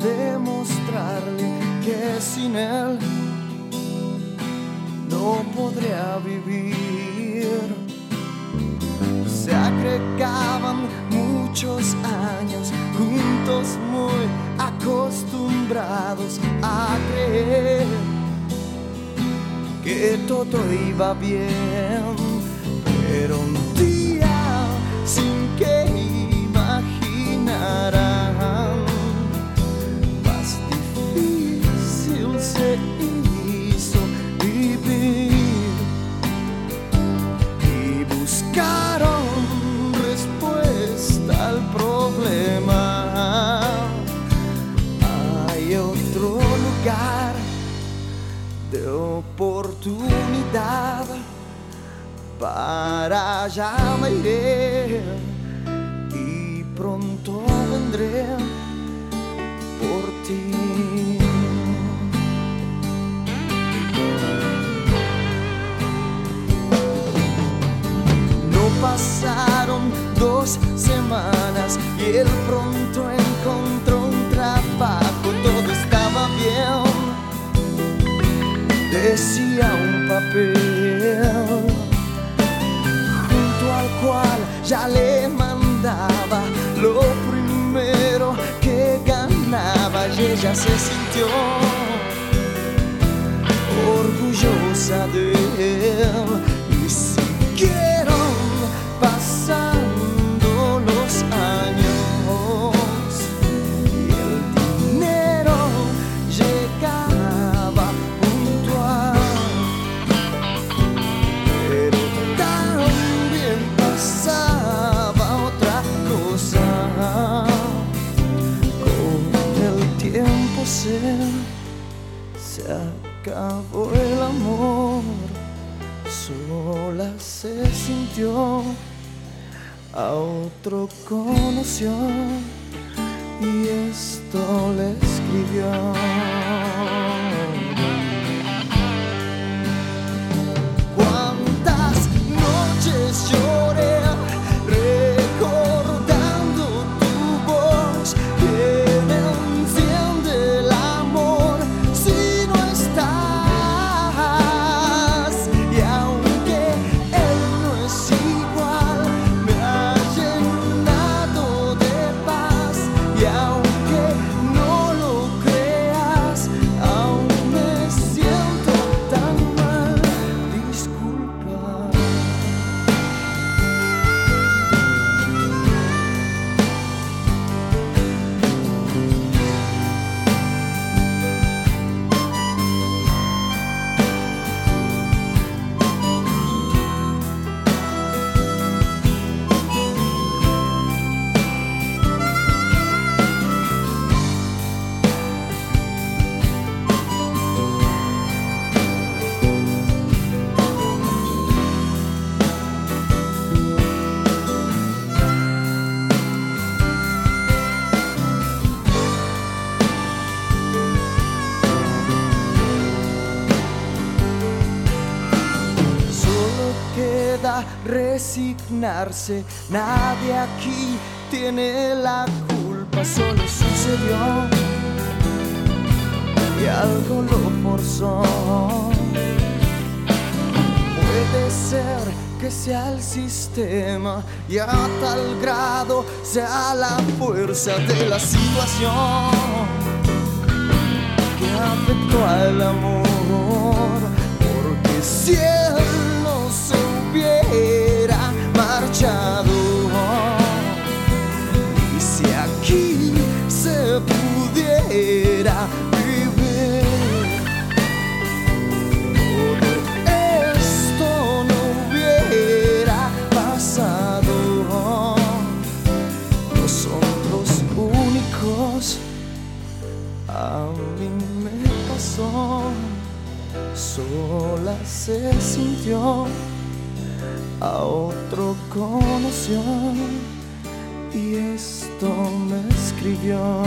demostrarle que sin él no podría vivir. Se agregaban muchos años juntos muy acostumbrados a creer que todo iba bien, allá me iré y pronto vendré por ti. No pasaron dos semanas y él pronto encontró un trabajo, todo estaba bien. Decía un papel ya le mandaba lo primero que ganaba y ella se sintió orgullosa de él a otro conoció y esto le escribió. Nadie aquí tiene la culpa, solo sucedió. Y algo lo forzó. Puede ser que sea el sistema y a tal grado sea la fuerza de la situación que afectó al amor, se sintió, a otro conoció y esto me escribió.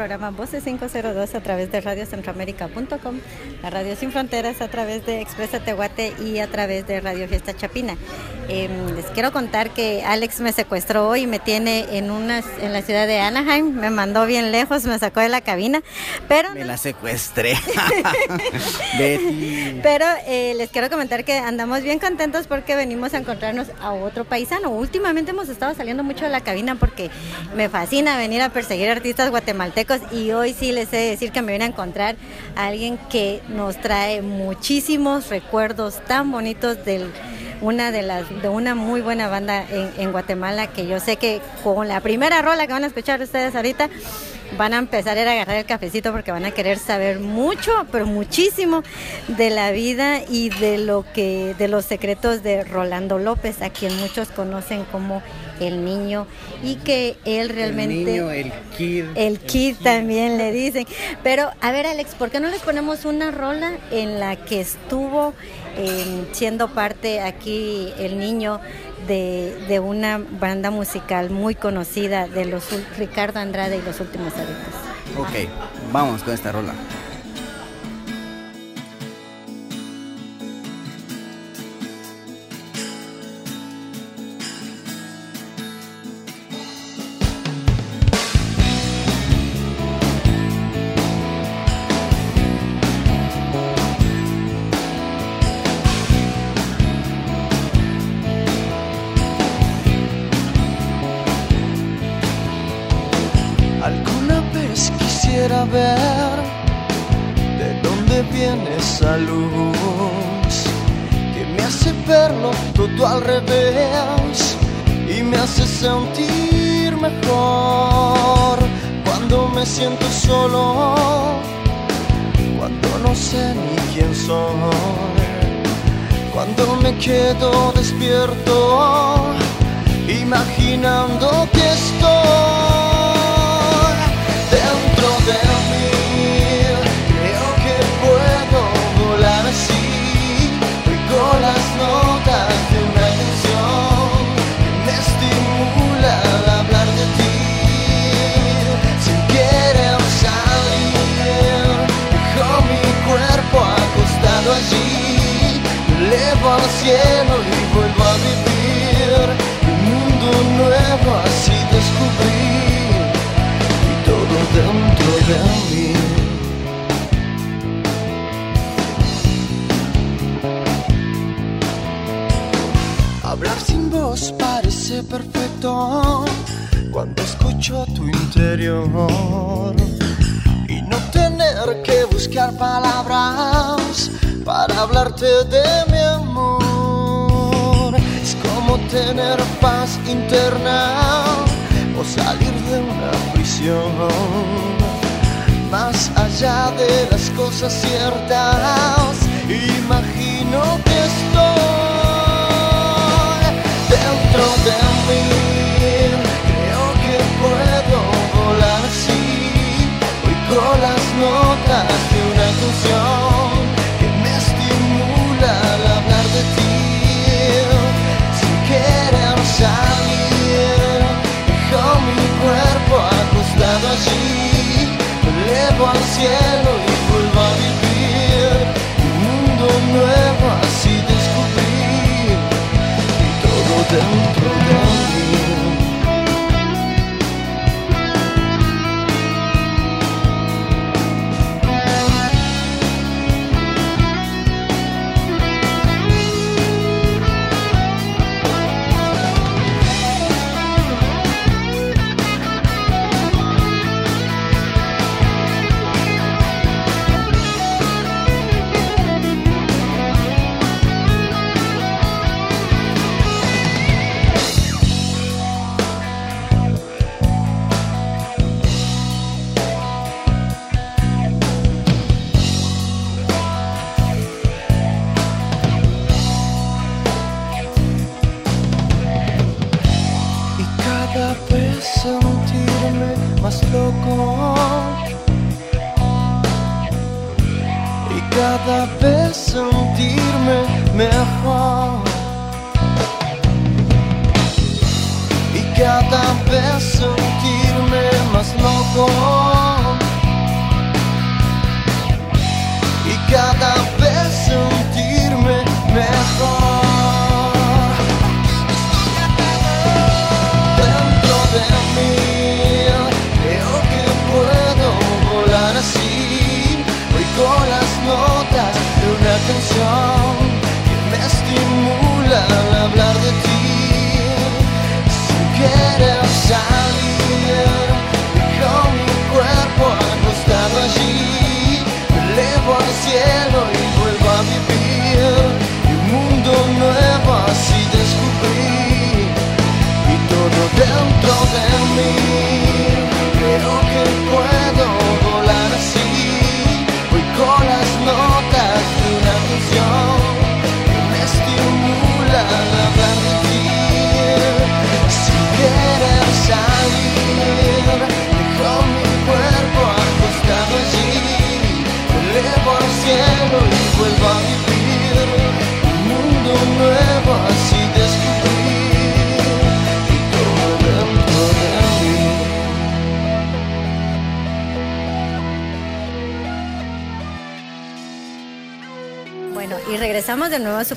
Programa Voces 502 a través de radiocentroamérica.com, la Radio Sin Fronteras a través de Expresa Tehuate y a través de Radio Fiesta Chapina. Em, les quiero contar que Alex me secuestró hoy y me tiene en unas en la ciudad de Anaheim, me mandó bien lejos, me sacó de la cabina, pero me la secuestré. Pero eh, les quiero comentar que andamos bien contentos porque venimos a encontrarnos a otro paisano. Últimamente hemos estado saliendo mucho de la cabina porque me fascina venir a perseguir artistas guatemaltecos y hoy sí les he de decir que me viene a encontrar a alguien que nos trae muchísimos recuerdos tan bonitos del una de las de una muy buena banda en, Guatemala que yo sé que con la primera rola que van a escuchar ustedes ahorita van a empezar a, agarrar el cafecito porque van a querer saber mucho, pero muchísimo de la vida y de lo que de los secretos de Rolando López, a quien muchos conocen como el niño y que él realmente el niño, el kid, el kid también le dicen. Pero a ver, Alex, ¿por qué no les ponemos una rola en la que estuvo siendo parte aquí el niño de, una banda musical muy conocida de los Ricardo Andrade y los últimos adictos. Ok, vamos con esta rola. De dónde viene esa luz que me hace verlo todo al revés y me hace sentir mejor cuando me siento solo, cuando no sé ni quién soy, cuando me quedo despierto imaginando que estoy cielo y vuelvo a vivir. Un mundo nuevo así descubrir y todo dentro de mí. Hablar sin voz parece perfecto cuando escucho tu interior. Y no tener que buscar palabras para hablarte de mi amor. Es como tener paz interna o salir de una prisión. Más allá de las cosas ciertas, imagino que estoy dentro de mí. Creo que puedo volar así, con las notas cielo y vuelvo a vivir. Un mundo nuevo así descubrir y todo de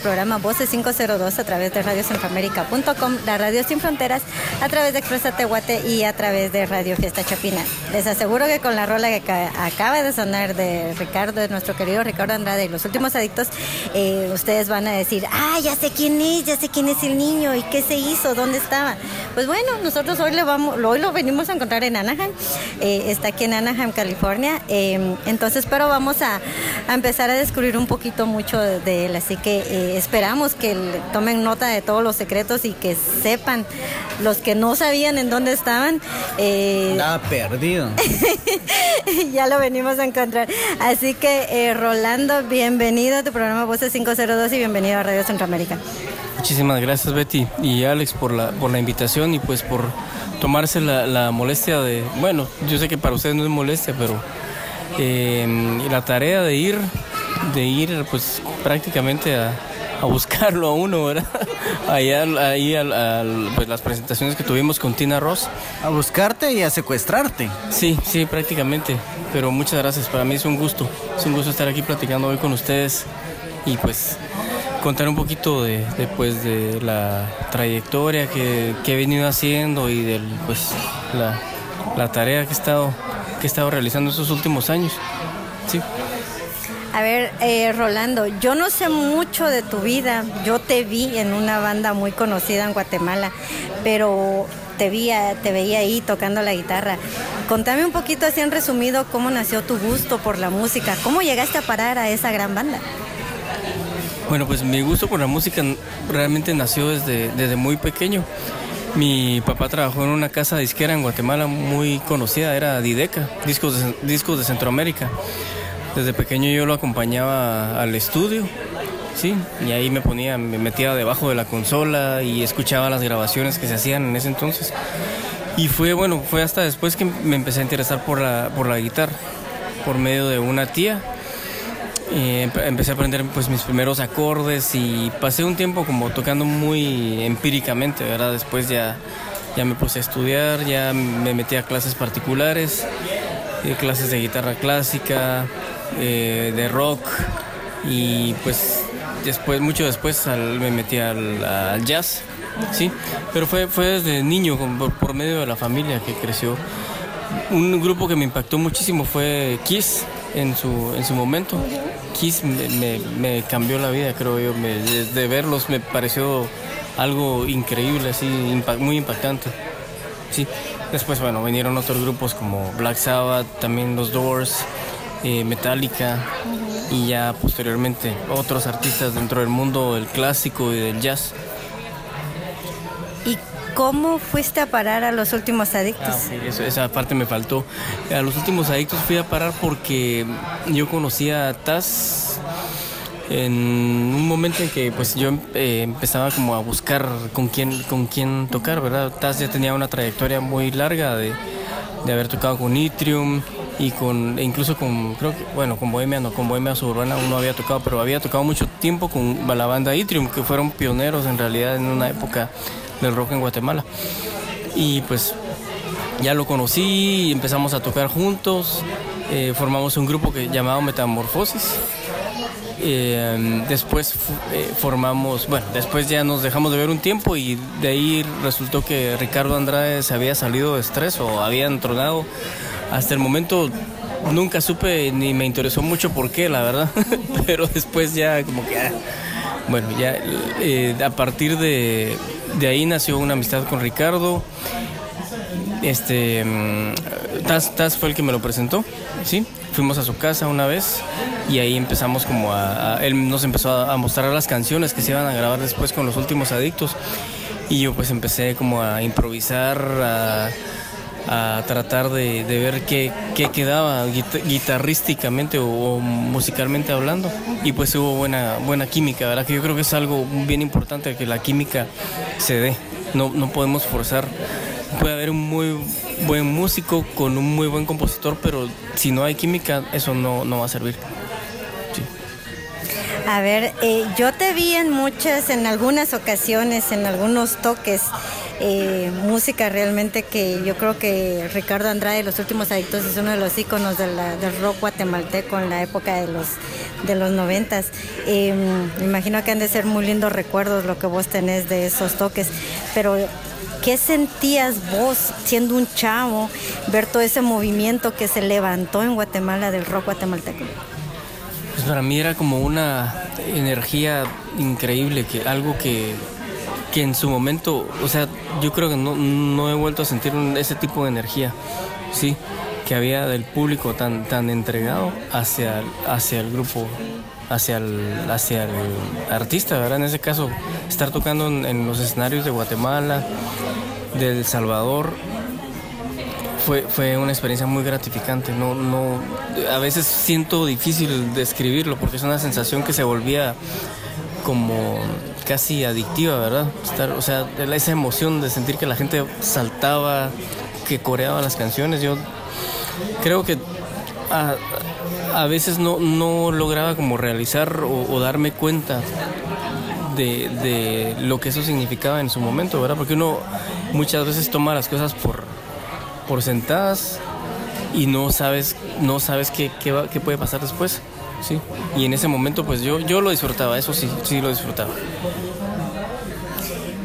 programa Voces 502 a través de radiocentroamérica.com, la radio sin fronteras, a través de Expresa Tehuate y a través de Radio Fiesta Chapina. Les aseguro que con la rola que ca- acaba de sonar de Ricardo, de nuestro querido Ricardo Andrade y los últimos adictos, eh, ustedes van a decir, ah, ya sé quién es, ya sé quién es el niño y qué se hizo, dónde estaba. Pues bueno, nosotros hoy, le vamos, hoy lo venimos a encontrar en Anaheim, eh, está aquí en Anaheim, California, eh, entonces, pero vamos a, a empezar a descubrir un poquito mucho de, él, así que eh, esperamos que le tomen nota de todos los secretos y que sepan los que no sabían en dónde estaban. eh, perdido. ya lo venimos a encontrar. Así que, eh, Rolando, bienvenido a tu programa Voces 502 y bienvenido a Radio Centroamérica. Muchísimas gracias Betty y Alex por la, por la invitación y pues por tomarse la, la molestia de, bueno, yo sé que para ustedes no es molestia, pero eh, y la tarea de ir, de ir pues prácticamente a, a buscarlo a uno, ¿verdad? Allá, ahí al, al- pues las presentaciones que tuvimos con Tina Ross. A buscarte y a secuestrarte. Sí, sí, prácticamente. Pero muchas gracias. Para mí es un gusto. Es un gusto estar aquí platicando hoy con ustedes y pues contar un poquito de, de, pues, de la trayectoria que, que he venido haciendo y de pues, la, la tarea que he, estado, que he estado realizando estos últimos años. Sí. A ver, eh, Rolando, yo no sé mucho de tu vida. Yo te vi en una banda muy conocida en Guatemala, pero te, vi, te veía ahí tocando la guitarra. Contame un poquito así en resumido cómo nació tu gusto por la música. ¿Cómo llegaste a parar a esa gran banda? Bueno, pues mi gusto por la música realmente nació desde, desde muy pequeño. Mi papá trabajó en una casa disquera en Guatemala muy conocida, era Dideca, discos de, discos de Centroamérica. Desde pequeño yo lo acompañaba al estudio, sí, y ahí me ponía, me metía debajo de la consola y escuchaba las grabaciones que se hacían en ese entonces. Y fue, bueno, fue hasta después que me empecé a interesar por la, por la guitarra, por medio de una tía. Empe- empecé a aprender pues mis primeros acordes y pasé un tiempo como tocando muy empíricamente, ¿verdad? Después ya, ya me puse a estudiar, ya me metí a clases particulares, eh, clases de guitarra clásica, eh, de rock y pues después, mucho después me metí al, jazz, sí, pero fue, fue desde niño, por, por medio de la familia que creció. Un grupo que me impactó muchísimo fue Kiss en su, en su momento. Kiss me, me- cambió la vida, creo yo. Desde verlos me pareció algo increíble, así, muy impactante. Sí. Después, bueno, vinieron otros grupos como Black Sabbath, también los Doors, eh, Metallica y ya posteriormente otros artistas dentro del mundo del clásico y del jazz. ¿Y cómo fuiste a parar a los últimos adictos? Ah, eso- esa parte me faltó. A los últimos adictos fui a parar porque yo conocí a Taz en un momento en que pues yo eh, empezaba como a buscar con quién, con quién tocar, ¿verdad? Taz ya tenía una trayectoria muy larga de, de haber tocado con Nitrium, y con e incluso con creo que bueno con Bohemia no con Bohemia Suburbana uno había tocado pero había tocado mucho tiempo con la banda Itrium que fueron pioneros en realidad en una época del rock en Guatemala y pues ya lo conocí empezamos a tocar juntos eh, formamos un grupo que llamado Metamorfosis eh, después eh, formamos, bueno, después ya nos dejamos de ver un tiempo y de ahí resultó que Ricardo Andrade se había salido de estrés o había entronado. Hasta el momento nunca supe ni me interesó mucho por qué, la verdad. Pero después ya como que, ah, bueno, ya a partir de, de ahí nació una amistad con Ricardo. Este, mm, Taz, Taz fue el que me lo presentó, ¿sí? Fuimos a su casa una vez y ahí empezamos como a, él nos empezó a, mostrar las canciones que se iban a grabar después con los últimos adictos y yo pues empecé como a improvisar, a, tratar de, ver qué, qué quedaba guitarrísticamente o, musicalmente hablando y pues hubo buena, buena química, ¿verdad? Que yo creo que es algo bien importante que la química se dé, no, no podemos forzar puede haber un muy buen músico con un muy buen compositor, pero si no hay química, eso no, no va a servir. A ver, eh, yo te vi en muchas, en algunas ocasiones, en algunos toques, eh, música realmente que yo creo que Ricardo Andrade, Los Últimos Adictos, es uno de los íconos del rock guatemalteco en la época de los de los noventas. Eh, me imagino que han de ser muy lindos recuerdos lo que vos tenés de esos toques, pero ¿Qué sentías vos siendo un chavo ver todo ese movimiento que se levantó en Guatemala del rock guatemalteco? Pues para mí era como una energía increíble, que algo que, que en su momento, o sea, yo creo que no, no he vuelto a sentir ese tipo de energía, sí, que había del público tan, tan entregado hacia, hacia el grupo hacia el, hacia el artista, ¿verdad? En ese caso, estar tocando en, los escenarios de Guatemala, de El Salvador, fue, fue una experiencia muy gratificante. No, no, a veces siento difícil describirlo porque es una sensación que se volvía como casi adictiva, ¿verdad? Estar, o sea, esa emoción de sentir que la gente saltaba, que coreaba las canciones. Yo creo que a veces no, no lograba como realizar o, darme cuenta de, lo que eso significaba en su momento, ¿verdad? Porque uno muchas veces toma las cosas por, por sentadas y no sabes, no sabes qué, qué, qué puede pasar después. ¿sí? Y en ese momento pues yo, yo lo disfrutaba, eso sí, sí lo disfrutaba.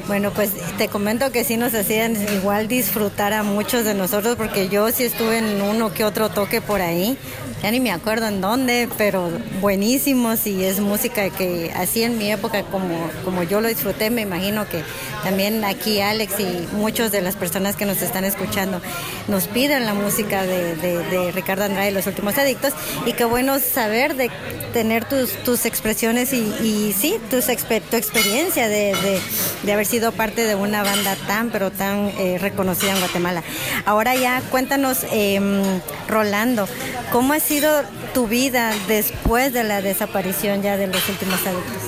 Bueno, pues te comento que sí nos hacían igual disfrutar a muchos de nosotros porque yo sí estuve en uno que otro toque por ahí. Ya ni me acuerdo en dónde, pero buenísimos y es música que así en mi época como, como yo lo disfruté, me imagino que también aquí Alex y muchas de las personas que nos están escuchando nos piden la música de, Ricardo Andrade, Los Últimos Adictos, y qué bueno saber de tener tus, tus expresiones y, sí, tus, tu experiencia de, haber sido parte de una banda tan, pero tan eh, reconocida en Guatemala. Ahora ya cuéntanos, em, Rolando, ¿cómo es sido tu vida después de la desaparición ya de los últimos adultos?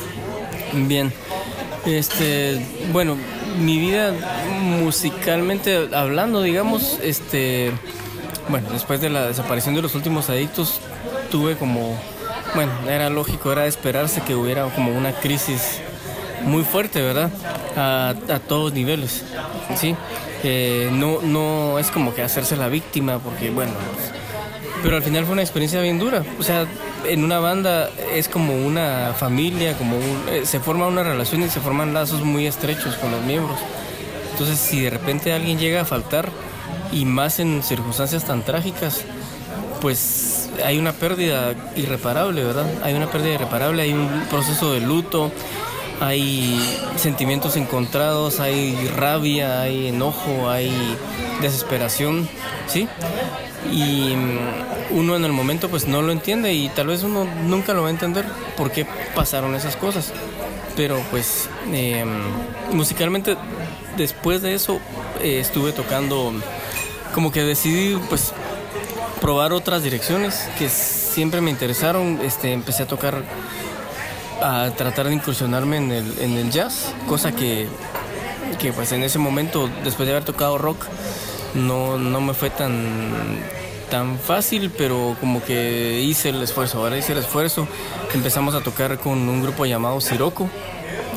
Bien, este, bueno, mi vida musicalmente hablando, digamos, este, bueno, después de la desaparición de los últimos adictos, tuve como, bueno, era lógico, era de esperarse que hubiera como una crisis muy fuerte, ¿verdad? A, todos niveles, ¿sí? Eh, no, no es como que hacerse la víctima, porque, bueno, pero al final fue una experiencia bien dura. O sea, en una banda es como una familia, como eh, se forma una relación y se forman lazos muy estrechos con los miembros. Entonces, si de repente alguien llega a faltar, y más en circunstancias tan trágicas, pues hay una pérdida irreparable, ¿verdad? Hay una pérdida irreparable, hay un proceso de luto, hay sentimientos encontrados, hay rabia, hay enojo, hay desesperación, ¿sí? y mm, uno en el momento pues no lo entiende y tal vez uno nunca lo va a entender por qué pasaron esas cosas. Pero pues em, musicalmente después de eso eh, estuve tocando, como que decidí pues probar otras direcciones que siempre me interesaron. Este, empecé a tocar, a tratar de incursionarme en el, en el jazz, cosa que, que pues en ese momento, después de haber tocado rock, no, no me fue tan tan fácil, pero como que hice el esfuerzo. Ahora hice el esfuerzo. Empezamos a tocar con un grupo llamado Siroco,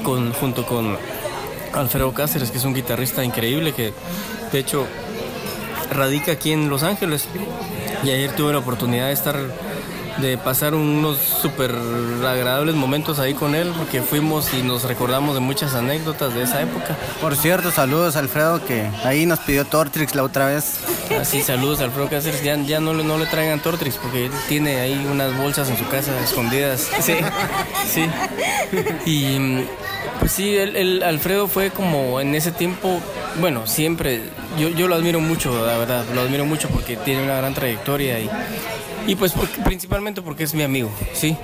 con, junto con Alfredo Cáceres, que es un guitarrista increíble que de hecho radica aquí en Los Ángeles. Y ayer tuve la oportunidad de estar de pasar unos súper agradables momentos ahí con él, porque fuimos y nos recordamos de muchas anécdotas de esa época. Por cierto, saludos Alfredo, que ahí nos pidió Tortrix la otra vez. Así, saludos a Alfredo Cáceres, ya, ya no, le- no le traigan Tortrix, porque él tiene ahí unas bolsas en su casa escondidas. Sí, sí. Y pues sí, él- Alfredo fue como en ese tiempo, bueno, siempre, yo, yo lo admiro mucho, la verdad, lo admiro mucho porque tiene una gran trayectoria y, y pues porque- principalmente porque es mi amigo, sí,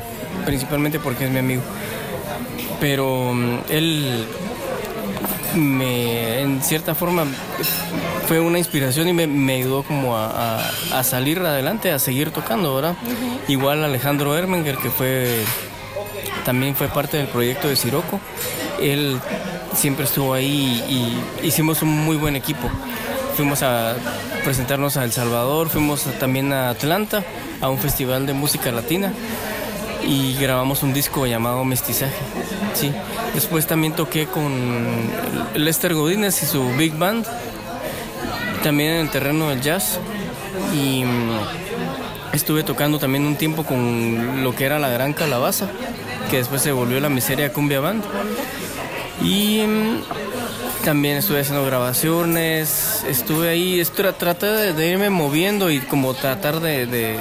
principalmente porque es mi amigo. Pero mm, él me, en cierta forma fue una inspiración y me, me ayudó como a, a- a salir adelante, a seguir tocando, ¿verdad? Igual Alejandro Ermenger, que fue también fue parte del proyecto de Siroco. Él siempre estuvo ahí y hicimos un muy buen equipo. Fuimos a presentarnos a El Salvador, fuimos también a Atlanta, a un festival de música latina y grabamos un disco llamado Mestizaje. Sí. Después también toqué con Lester Godínez y su Big Band, también en el terreno del jazz. Y mm, estuve tocando también un tiempo con lo que era la Gran Calabaza, que después se volvió la Miseria Cumbia Band. Y mm, también estuve haciendo grabaciones, estuve ahí, estu- traté de, irme moviendo y como tratar de,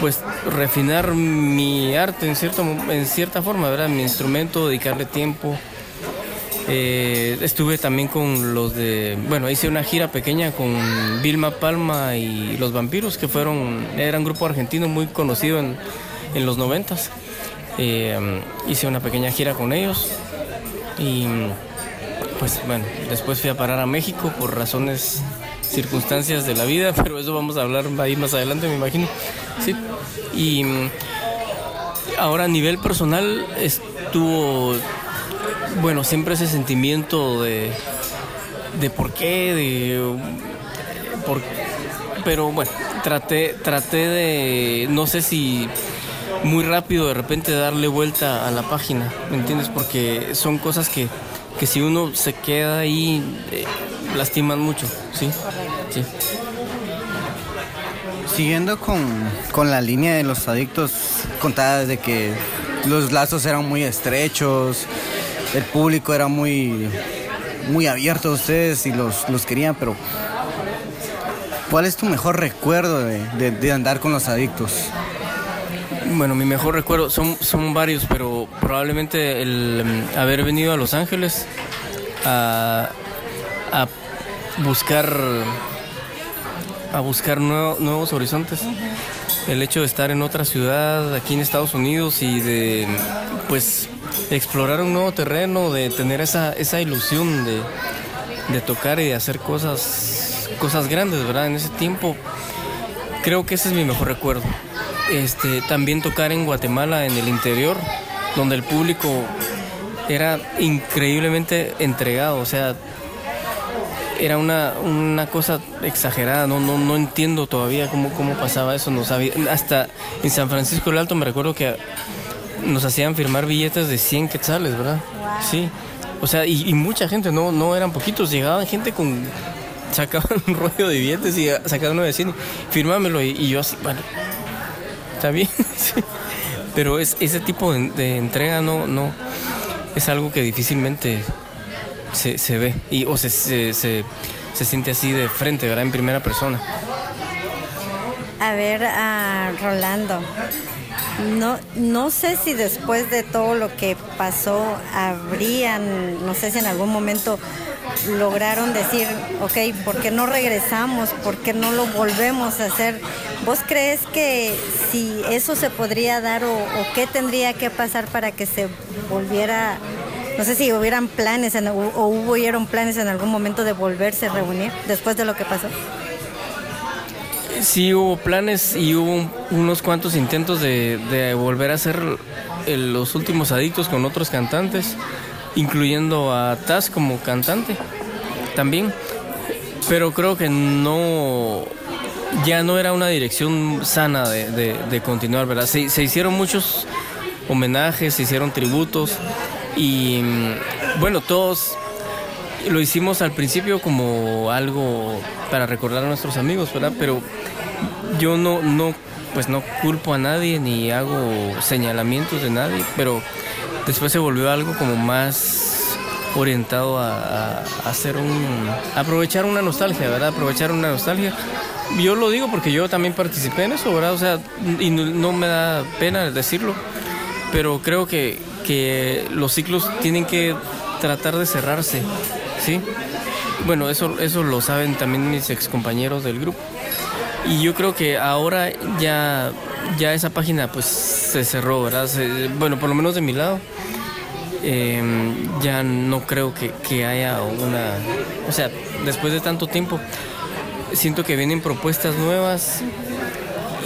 pues refinar mi arte en cierto en cierta forma, ¿verdad? Mi instrumento, dedicarle tiempo. Eh, estuve también con los de, bueno, hice una gira pequeña con Vilma Palma y los Vampiros, que fueron, era un grupo argentino muy conocido en, en los noventas. Eh, hice una pequeña gira con ellos y pues bueno, después fui a parar a México por razones, circunstancias de la vida, pero eso vamos a hablar ahí más adelante, me imagino. Sí. Y ahora a nivel personal estuvo, bueno, siempre ese sentimiento de, de por qué, de por, pero bueno, traté, traté de, no sé si muy rápido de repente darle vuelta a la página, ¿me entiendes? Porque son cosas que, que si uno se queda ahí, eh, lastiman mucho, ¿sí? Sí. Siguiendo con, con la línea de los adictos, contabas de que los lazos eran muy estrechos, el público era muy, muy abierto a ustedes y los, los querían, pero ¿cuál es tu mejor recuerdo de, de- de andar con los adictos? Bueno, mi mejor recuerdo son, son varios, pero probablemente el mm, haber venido a Los Ángeles a, a buscar a buscar nuevo- nuevos horizontes. El hecho de estar en otra ciudad, aquí en Estados Unidos, y de pues explorar un nuevo terreno, de tener esa, esa ilusión de, de tocar y de hacer cosas, cosas grandes, ¿verdad? En ese tiempo creo que ese es mi mejor recuerdo. Este, también tocar en Guatemala, en el interior, donde el público era increíblemente entregado, o sea, era una, una cosa exagerada, no, no, no entiendo todavía cómo, cómo pasaba eso, no sabía, hasta en San Francisco del Alto me recuerdo que nos hacían firmar billetes de 100 quetzales, ¿verdad? Sí, o sea, y, y mucha gente, no, no eran poquitos, llegaban gente con, sacaban un rollo de billetes y sacaban uno de 100, firmámelo, y, y yo así, bueno, está bien, pero es, ese tipo de, de entrega no, no, es algo que difícilmente se, se ve y, o se, se, se, se siente así de frente, ¿verdad? En primera persona. A ver, a Rolando, no, no sé si después de todo lo que pasó habrían, no sé si en algún momento lograron decir, ok, ¿por qué no regresamos? ¿Por qué no lo volvemos a hacer? ¿Vos crees que si eso se podría dar o, qué tendría que pasar para que se volviera, no sé si hubieran planes o, o hubieron planes en algún momento de volverse a reunir después de lo que pasó? Sí hubo planes y hubo un- unos cuantos intentos de, volver a hacer los últimos adictos con otros cantantes, incluyendo a Taz como cantante también. Pero creo que no, ya no era una dirección sana de, continuar, ¿verdad? Se, se, hicieron muchos homenajes, se hicieron tributos y mm, bueno, todos lo hicimos al principio como algo para recordar a nuestros amigos, ¿verdad? Pero yo no, no, pues no culpo a nadie ni hago señalamientos de nadie, pero después se volvió algo como más orientado a, hacer un aprovechar una nostalgia, ¿verdad? Aprovechar una nostalgia. Yo lo digo porque yo también participé en eso, ¿verdad? O sea, y no, me da pena decirlo, pero creo que, que los ciclos tienen que tratar de cerrarse, ¿sí? Bueno, eso, eso lo saben también mis excompañeros del grupo. Y yo creo que ahora ya, ya esa página pues se cerró, ¿verdad? bueno, por lo menos de mi lado. Em, ya no creo que, haya una... O sea, después de tanto tiempo, siento que vienen propuestas nuevas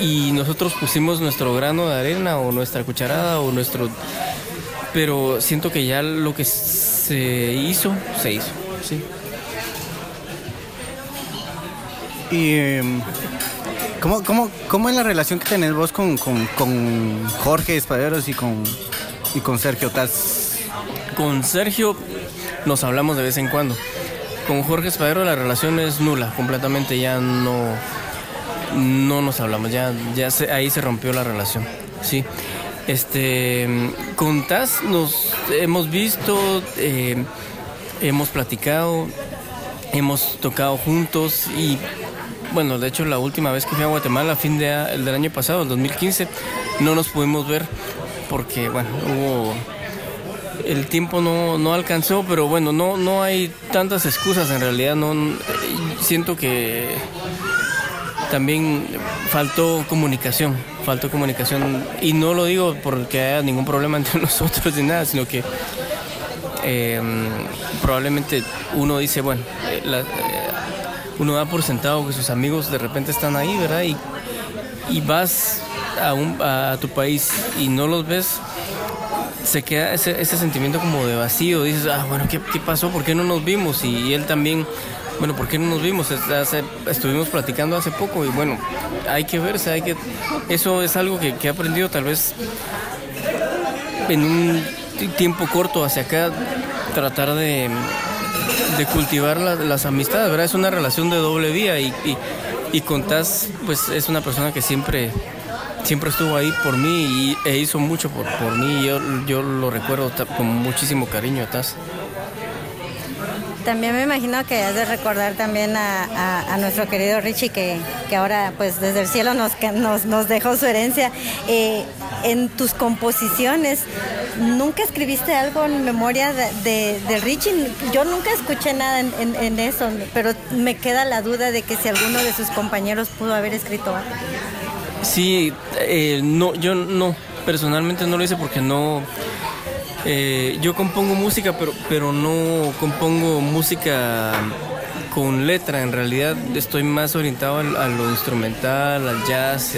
y nosotros pusimos nuestro grano de arena o nuestra cucharada o nuestro... Pero siento que ya lo que se hizo, se hizo, sí. Y... Em, ¿Cómo, cómo, cómo es la relación que tenés vos con, Jorge Espaderos y con, y con Sergio Taz? Con Sergio nos hablamos de vez en cuando. Con Jorge Espadero la relación es nula, completamente ya no, no nos hablamos, ya, ya ahí se rompió la relación. Sí. Este, con Taz nos hemos visto, eh, hemos platicado, hemos tocado juntos y bueno, de hecho la última vez que fui a Guatemala, a fin de, del año pasado, el 2015, no nos pudimos ver porque bueno, hubo el tiempo no, no, alcanzó, pero bueno, no, no hay tantas excusas en realidad. No, siento que también faltó comunicación, faltó comunicación. Y no lo digo porque haya ningún problema entre nosotros ni nada, sino que em, probablemente uno dice, bueno, eh, eh, uno da por sentado que sus amigos de repente están ahí, ¿verdad? Y, vas a, un, a tu país y no los ves se queda ese, ese, sentimiento como de vacío. Dices, ah, bueno, ¿qué, pasó? ¿Por qué no nos vimos? Y, él también, bueno, ¿por qué no nos vimos? estuvimos platicando hace poco y bueno, hay que verse, hay que... Eso es algo que he aprendido tal vez en un tiempo corto hacia acá, tratar de, de cultivar las amistades, ¿verdad? Es una relación de doble vía y, y, y Contás, pues es una persona que siempre siempre estuvo ahí por mí y, e hizo mucho por, por mí. Yo, yo lo recuerdo con muchísimo cariño, Taz. También me imagino que has de recordar también a, nuestro querido Richie, que, ahora pues desde el cielo nos, nos, nos dejó su herencia. Eh, en tus composiciones, ¿nunca escribiste algo en memoria de, de, Richie? Yo nunca escuché nada en, en, eso, pero me queda la duda de que si alguno de sus compañeros pudo haber escrito algo. Sí, eh, no, yo no, personalmente no lo hice porque no... Eh, yo compongo música, pero, pero no compongo música con letra. En realidad estoy más orientado a lo instrumental, al jazz,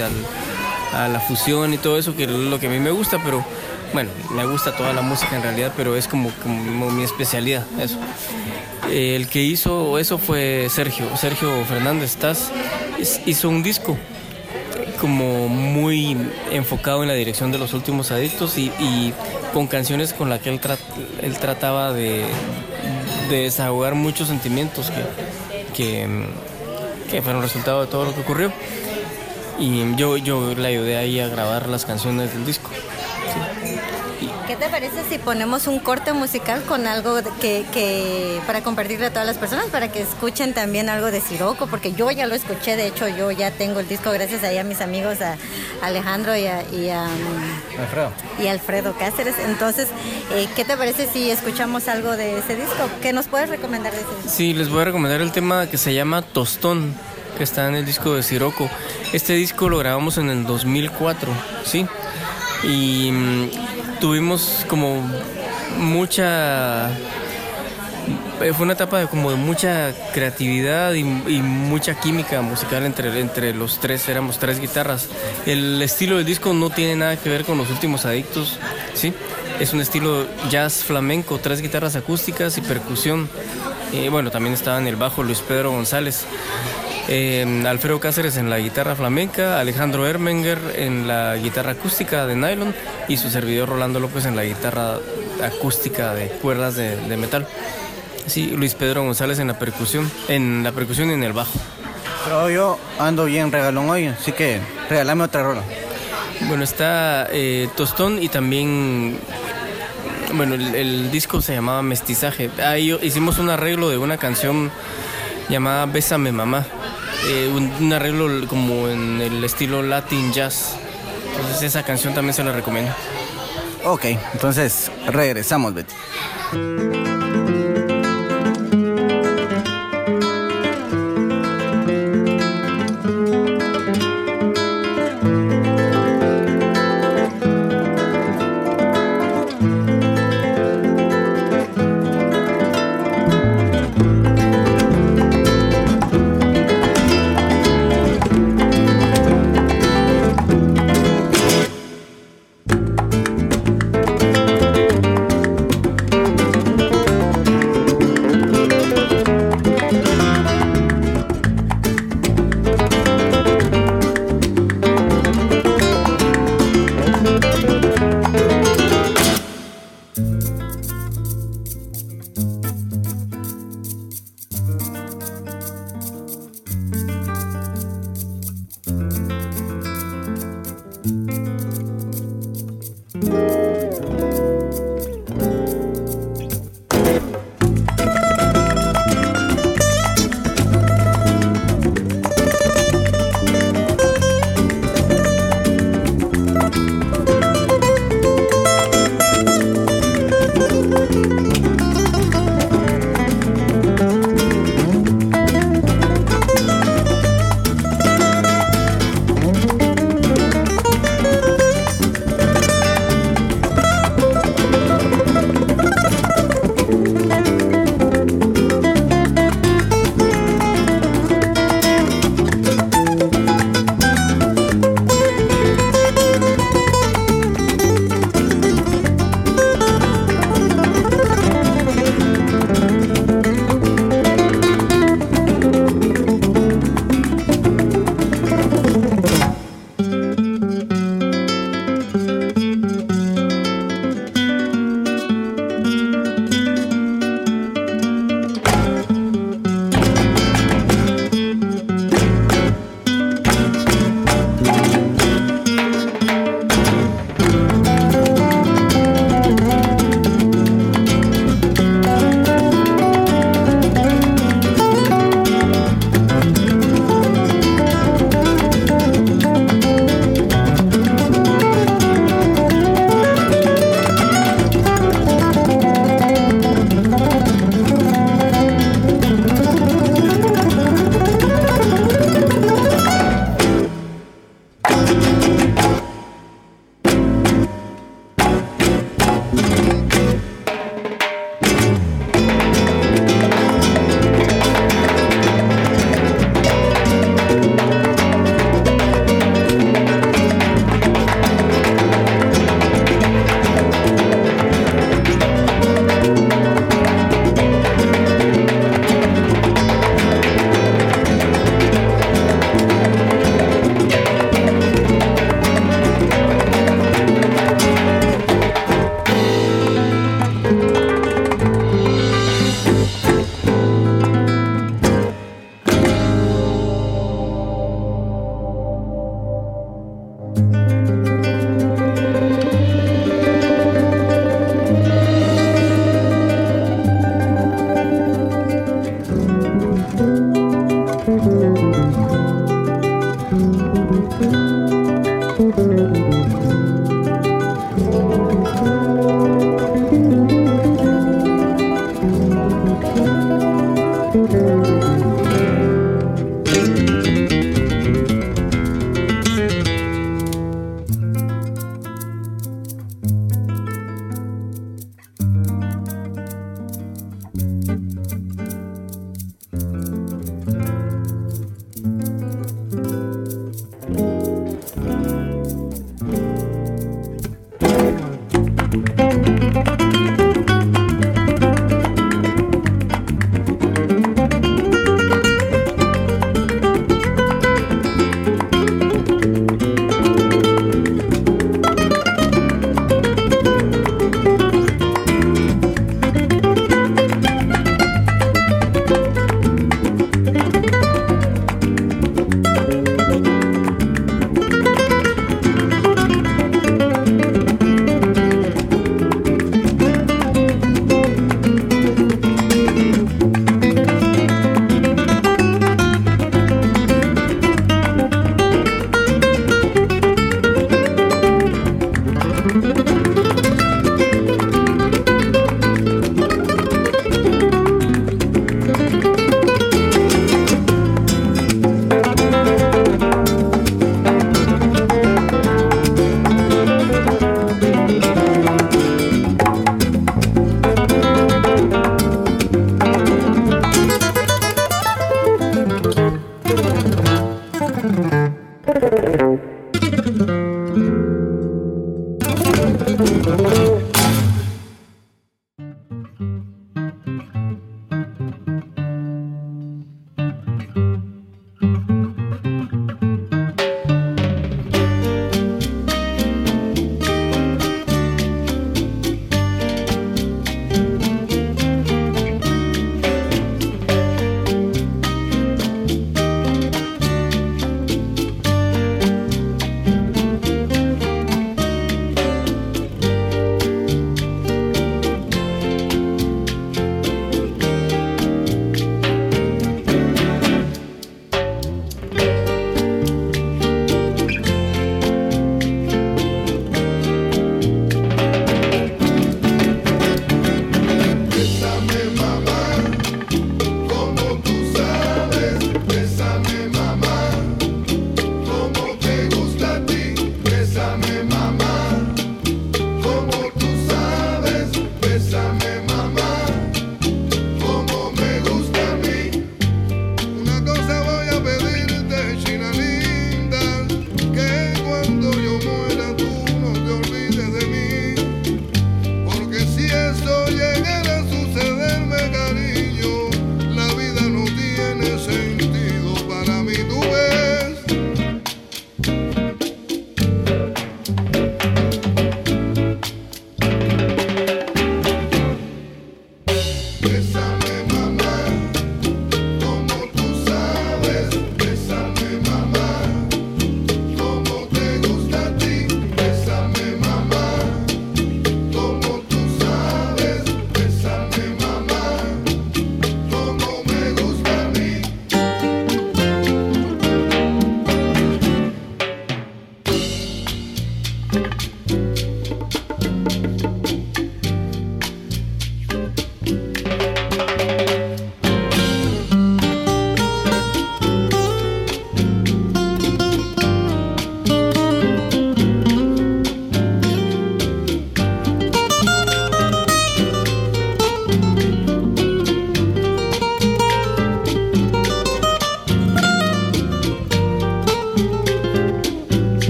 a la fusión y todo eso, que es lo que a mí me gusta, pero bueno, me gusta toda la música en realidad, pero es como, como mi especialidad, eso. el que hizo eso fue Sergio, Sergio Fernández Taz, hizo un disco como muy enfocado en la dirección de los últimos adictos y, con canciones con las que él, él trataba de, desahogar muchos sentimientos que, que, fueron resultado de todo lo que ocurrió. Y yo, yo le ayudé ahí a grabar las canciones del disco. ¿Qué te parece si ponemos un corte musical con algo que, para compartirle a todas las personas, para que escuchen también algo de Siroco? Porque yo ya lo escuché, de hecho yo ya tengo el disco gracias a, a mis amigos, a Alejandro y a, mm, Alfredo. y Alfredo Cáceres. Entonces, eh, ¿qué te parece si escuchamos algo de ese disco? ¿Qué nos puedes recomendar de ese disco? Sí, les voy a recomendar el tema que se llama Tostón que está en el disco de Siroco. Este disco lo grabamos en el 2004, ¿sí? Y mm, tuvimos como mucha eh, fue una etapa de como de mucha creatividad y, mucha química musical entre, entre los tres, éramos tres guitarras. El estilo del disco no tiene nada que ver con los últimos adictos, ¿sí? Es un estilo jazz flamenco, tres guitarras acústicas y percusión. Y bueno, también estaba en el bajo Luis Pedro González. Eh, Alfredo Cáceres en la guitarra flamenca, Alejandro Ermenger en la guitarra acústica de nylon y su servidor Rolando López en la guitarra acústica de cuerdas de, de metal. Sí, Luis Pedro González en la percusión, en la percusión y en el bajo. Pero yo ando bien regalón hoy, así que regálame otra rola. Bueno, está eh, Tostón y también, bueno, el, el disco se llamaba Mestizaje. Ahí hicimos un arreglo de una canción llamada Bésame Mamá. Eh, un, un arreglo como en el estilo Latin Jazz. Entonces esa canción también se la recomiendo. Ok, entonces regresamos, Betty.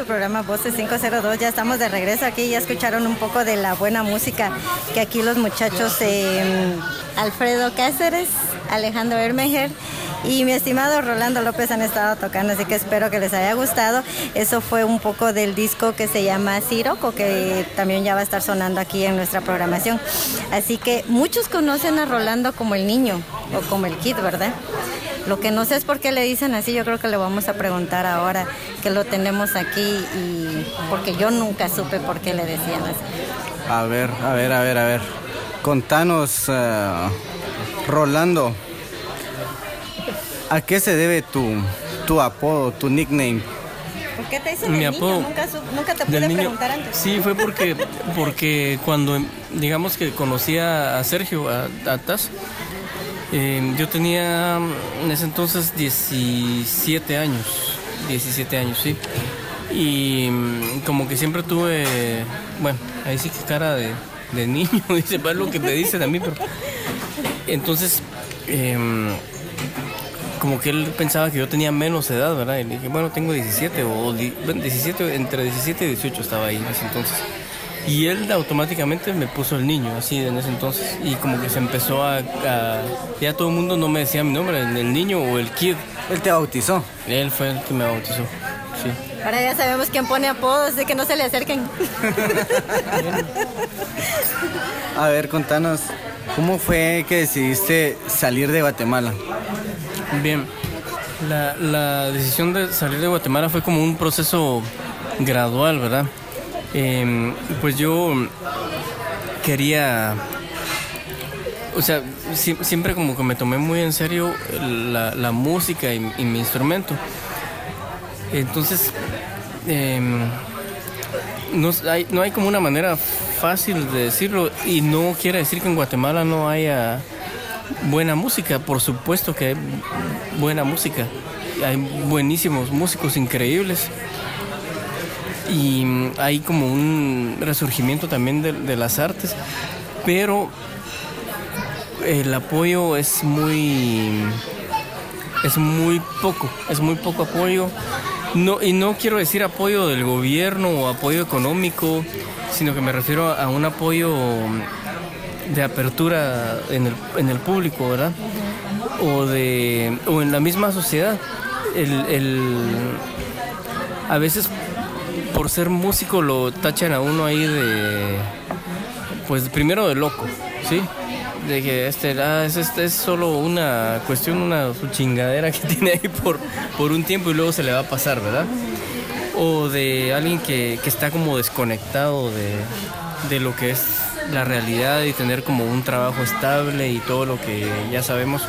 Su programa Voces 502. Ya estamos de regreso aquí. Ya escucharon un poco de la buena música que aquí los muchachos eh, Alfredo Cáceres, Alejandro Hermejer y mi estimado Rolando López han estado tocando, así que espero que les haya gustado. Eso fue un poco del disco que se llama Siroco, que también ya va a estar sonando aquí en nuestra programación. Así que muchos conocen a Rolando como el niño o como el kid, ¿verdad? Lo que no sé es por qué le dicen así, yo creo que le vamos a preguntar ahora que lo tenemos aquí y porque yo nunca supe por qué le decían así. A ver, a ver, a ver, a ver. Contanos, eh, Rolando, ¿a qué se debe tu, tu apodo, tu nickname? ¿Por qué te dicen Mi el niño? apodo Nunca, su- nunca te pude niño. preguntar antes. Sí, fue porque, porque cuando, digamos que conocí a Sergio, a, a Taz, eh, yo tenía en ese entonces 17 años, 17 años, sí. Y mm, como que siempre tuve, bueno, ahí sí que cara de, de niño, dice, es lo que te dicen a mí, pero... Entonces, em, como que él pensaba que yo tenía menos edad, ¿verdad? Y le dije, bueno, tengo 17 o di- bueno, 17, entre 17 y 18 estaba ahí en ese entonces. Y él automáticamente me puso el niño, así en ese entonces. Y como que se empezó a... a- ya todo el mundo no me decía mi nombre, el, el niño o el kid. Él te bautizó. Él fue el que me bautizó, sí. Ahora ya sabemos quién pone apodos, así que no se le acerquen. A ver, contanos, ¿cómo fue que decidiste salir de Guatemala? Bien, la, la decisión de salir de Guatemala fue como un proceso gradual, ¿verdad? Em, pues yo quería, o sea, sie- siempre como que me tomé muy en serio la, música y, y mi instrumento. Entonces, em, no, hay, no hay como una manera fácil de decirlo y no quiere decir que en Guatemala no haya buena música, por supuesto que hay buena música, hay buenísimos músicos increíbles y mm, hay como un resurgimiento también de, de las artes, pero el apoyo es muy es muy poco, es muy poco apoyo. No, y no quiero decir apoyo del gobierno o apoyo económico, sino que me refiero a un apoyo de apertura en el, en el público, ¿verdad? O, de, o en la misma sociedad. El, el- a veces por ser músico lo tachan a uno ahí de, pues primero de loco, ¿sí? De que este, ah, es, este es solo una cuestión, una su chingadera que tiene ahí por, por un tiempo y luego se le va a pasar, ¿verdad? O de alguien que, que está como desconectado de, de lo que es la realidad y tener como un trabajo estable y todo lo que ya sabemos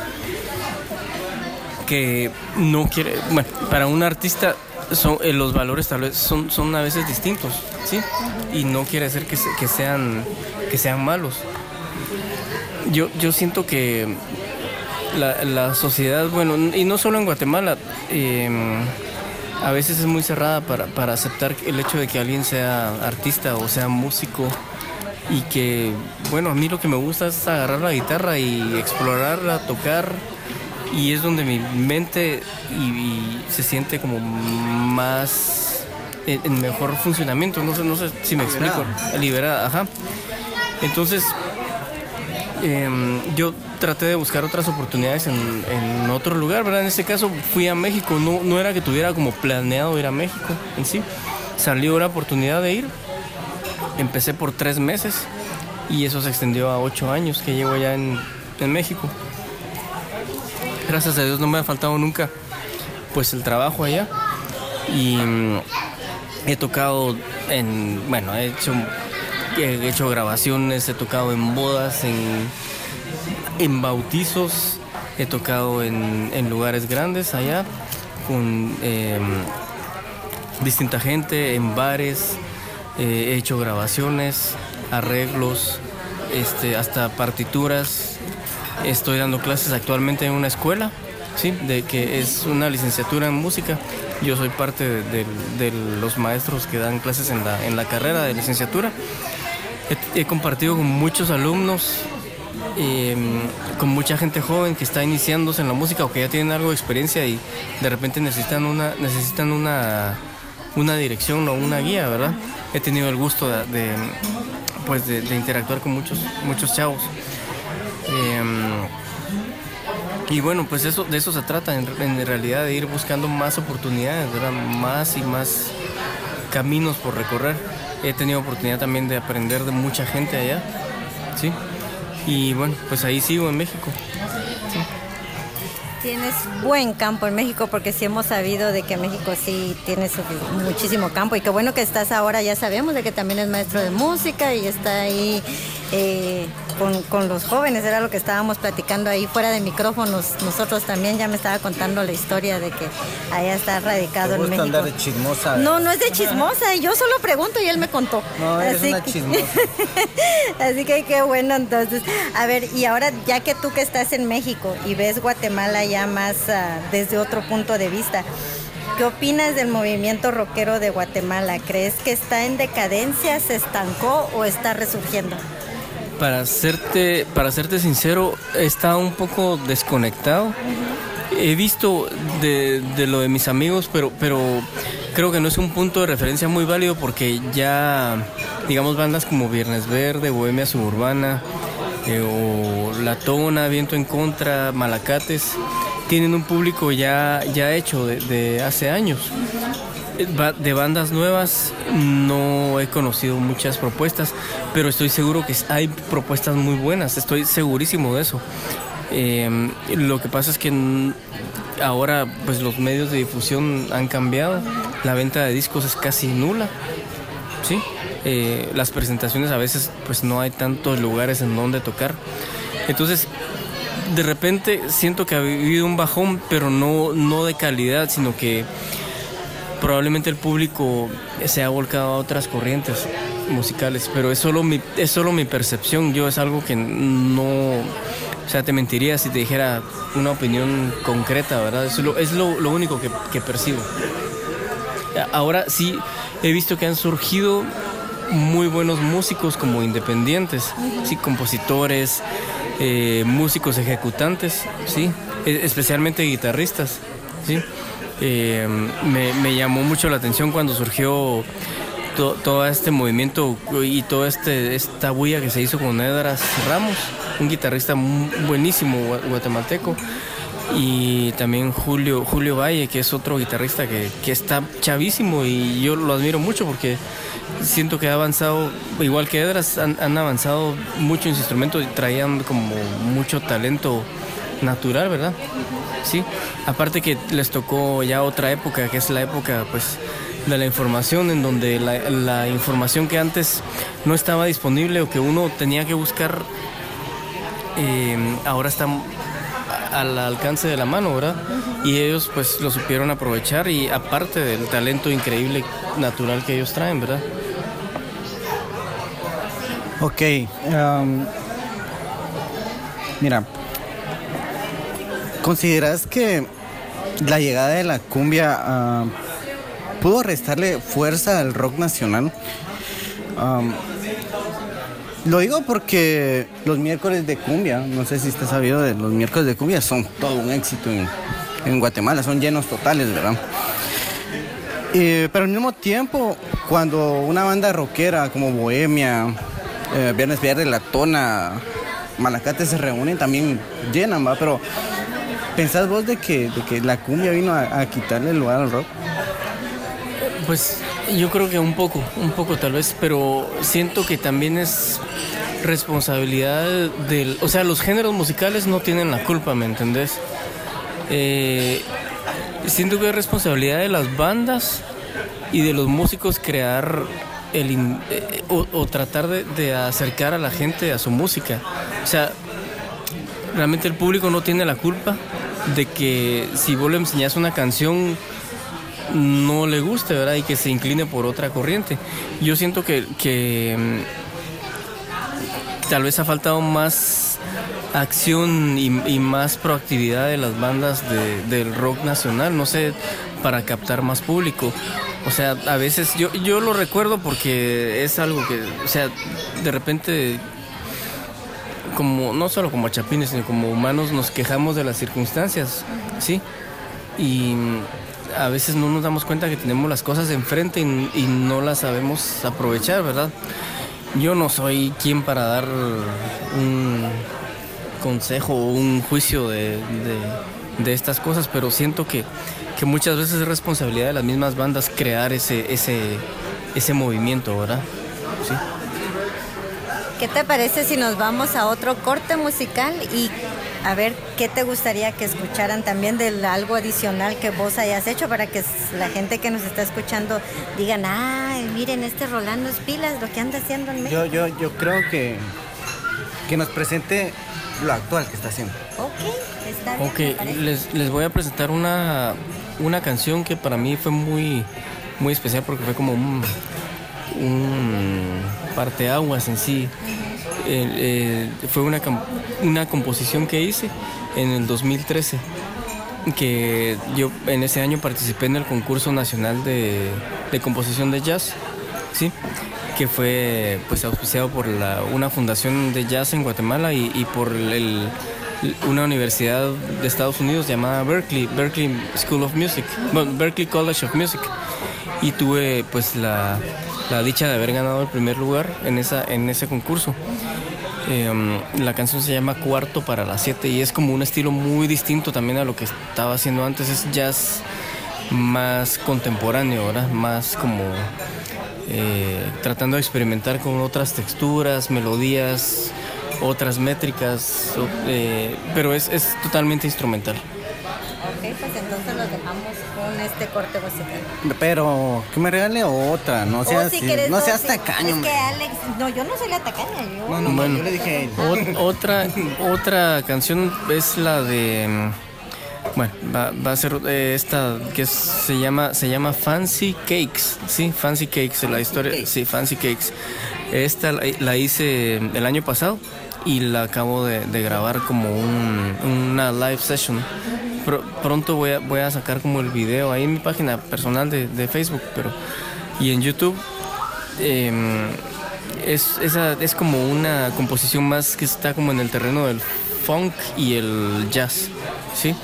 que no quiere, bueno, para un artista son, eh, los valores tal vez son, son a veces distintos, ¿sí? Y no quiere decir que, que sean, que sean malos. Yo, yo siento que la, la sociedad, bueno, y no solo en Guatemala, eh, a veces es muy cerrada para, para aceptar el hecho de que alguien sea artista o sea músico y que, bueno, a mí lo que me gusta es agarrar la guitarra y explorarla, tocar y es donde mi mente y, y se siente como más en, en mejor funcionamiento, no sé, no sé si me explico, liberada, ajá. Entonces, em, yo traté de buscar otras oportunidades en, en otro lugar, ¿verdad? En este caso fui a México, no, no era que tuviera como planeado ir a México en sí, salió la oportunidad de ir, empecé por tres meses y eso se extendió a ocho años que llevo ya en, en México. Gracias a Dios no me ha faltado nunca pues el trabajo allá y mm, he tocado en, bueno, he hecho, he hecho grabaciones, he tocado en bodas, en, en bautizos, he tocado en, en lugares grandes allá con em, distinta gente, en bares, eh, he hecho grabaciones, arreglos, este, hasta partituras. Estoy dando clases actualmente en una escuela, sí, de que es una licenciatura en música. Yo soy parte de, los maestros que dan clases en la, en la carrera de licenciatura. He, compartido con muchos alumnos, eh, con mucha gente joven que está iniciándose en la música o que ya tienen algo de experiencia y de repente necesitan una, necesitan una una dirección o una guía, ¿verdad? He tenido el gusto de, pues de, interactuar con muchos, muchos chavos. Em, y bueno, pues eso, de eso se trata en, realidad, de ir buscando más oportunidades, ¿verdad? Más y más caminos por recorrer. He tenido oportunidad también de aprender de mucha gente allá, ¿sí? Y bueno, pues ahí sigo en México. Tienes buen campo en México porque sí hemos sabido de que México sí tiene muchísimo campo y qué bueno que estás ahora, ya sabemos de que también es maestro de música y está ahí eh, con, los jóvenes, era lo que estábamos platicando ahí fuera de micrófonos. Nosotros también ya me estaba contando la historia de que allá está radicado en México. Andar de chismosa? No, no es de chismosa, yo solo pregunto y él me contó. No, es una chismosa. Así que qué bueno entonces. A ver, y ahora ya que tú que estás en México y ves Guatemala ya más ah, desde otro punto de vista, ¿Qué opinas del movimiento rockero de Guatemala? ¿Crees que está en decadencia, se estancó o está resurgiendo? Para serte, para serte sincero, estado un poco desconectado. He visto de, lo de mis amigos, pero, pero creo que no es un punto de referencia muy válido porque ya, digamos, bandas como Viernes Verde, Bohemia Suburbana, eh, o La Tona, Viento en Contra, Malacates, tienen un público ya, ya hecho de hace años. De bandas nuevas no he conocido muchas propuestas, pero estoy seguro que hay propuestas muy buenas, estoy segurísimo de eso. Em, lo que pasa es que ahora pues los medios de difusión han cambiado, la venta de discos es casi nula, ¿sí? Eh, las presentaciones a veces pues no hay tantos lugares en donde tocar. Entonces, de repente siento que ha vivido un bajón, pero no, no de calidad, sino que probablemente el público se ha volcado a otras corrientes musicales, pero es solo mi, es solo mi percepción, yo es algo que no, o sea, te mentiría si te dijera una opinión concreta, ¿verdad? Es lo, es lo, único que, percibo. Ahora sí, he visto que han surgido muy buenos músicos como independientes, sí, compositores, eh, músicos ejecutantes, sí, e, especialmente guitarristas, sí. Eh, me, llamó mucho la atención cuando surgió todo este movimiento y toda este, esta bulla que se hizo con Edras Ramos, un guitarrista buenísimo guatemalteco. Y también Julio, Julio Valle, que es otro guitarrista que, está chavísimo y yo lo admiro mucho porque siento que ha avanzado, igual que Edras, han, han avanzado mucho en su instrumento y traían como mucho talento natural, ¿verdad? Sí, aparte que les tocó ya otra época, que es la época pues de la información, en donde la, información que antes no estaba disponible o que uno tenía que buscar, eh, ahora está al alcance de la mano, ¿verdad? Y ellos pues lo supieron aprovechar y aparte del talento increíble natural que ellos traen, ¿verdad? Ok, um, mira, ¿Consideras que la llegada de la cumbia ah, pudo restarle fuerza al rock nacional? lo digo porque los miércoles de cumbia, no sé si estás sabido de los miércoles de cumbia, son todo un éxito en, Guatemala, son llenos totales, ¿verdad? pero al mismo tiempo, cuando una banda rockera como Bohemia, eh, Viernes Verde, La Tona, Malacate se reúnen, también llenan, ¿va? Pero ¿Pensás vos de que, que la cumbia vino a, quitarle el lugar al rock? Pues yo creo que un poco, un poco tal vez, pero siento que también es responsabilidad del... O sea, los géneros musicales no tienen la culpa, ¿me entendés? Eh, siento que es responsabilidad de las bandas y de los músicos crear el, eh, o, tratar de, de, acercar a la gente a su música. O sea, realmente el público no tiene la culpa de que si vos le enseñas una canción no le guste, ¿verdad? Y que se incline por otra corriente. Yo siento que, mm, tal vez ha faltado más acción y, más proactividad de las bandas del rock nacional, no sé, para captar más público. O sea, a veces yo, yo lo recuerdo porque es algo que, o sea, de repente como no solo como chapines, sino como humanos nos quejamos de las circunstancias, ¿sí? Y a veces no nos damos cuenta que tenemos las cosas enfrente y, y no las sabemos aprovechar, ¿verdad? Yo no soy quien para dar un consejo o un juicio de, de- de estas cosas, pero siento que, que muchas veces es responsabilidad de las mismas bandas crear ese, ese, ese movimiento, ¿verdad? Sí. ¿Qué te parece si nos vamos a otro corte musical y a ver qué te gustaría que escucharan también de algo adicional que vos hayas hecho para que la gente que nos está escuchando digan, ay, miren, este Rolando es pilas, lo que anda haciendo en México. Yo, yo, yo creo que, que nos presente lo actual que está haciendo. Ok, está bien. Ok, les, les voy a presentar una, una canción que para mí fue muy, muy especial porque fue como un, un parteaguas en sí. Eh, fue una, una composición que hice en el 2013 que yo en ese año participé en el concurso nacional de, de composición de jazz, sí, que fue pues auspiciado por la, una fundación de jazz en Guatemala y, y por el- una universidad de Estados Unidos llamada Berkeley, Berkeley School of Music, bueno, Berkeley College of Music, y tuve pues la, la dicha de haber ganado el primer lugar en esa en ese concurso. Eh, la canción se llama Cuarto para las 7 y es como un estilo muy distinto también a lo que estaba haciendo antes. Es jazz más contemporáneo, ¿verdad? Más como eh, tratando de experimentar con otras texturas, melodías, otras métricas, eh, pero es, es totalmente instrumental. Ok, pues entonces los dejamos con este corte musical. Pero que me regale otra, no O seas, Oh, si no seas tacaño. Es que Alex, no, yo no soy la tacaña, yo. No, no, Bueno. yo le dije él. Otra, otra canción es la de. mm, Bueno, va, va a ser eh, esta que se llama se llama Fancy Cakes, sí, Fancy Cakes, la historia, sí, Fancy Cakes. Esta la, la hice el año pasado y la acabo de, de grabar como un- una live session. Pro- pronto voy a, voy a sacar como el video ahí en mi página personal de, de Facebook, pero y en YouTube. Em, es, esa, es como una composición más que está como en el terreno del funk y el jazz, ¿sí?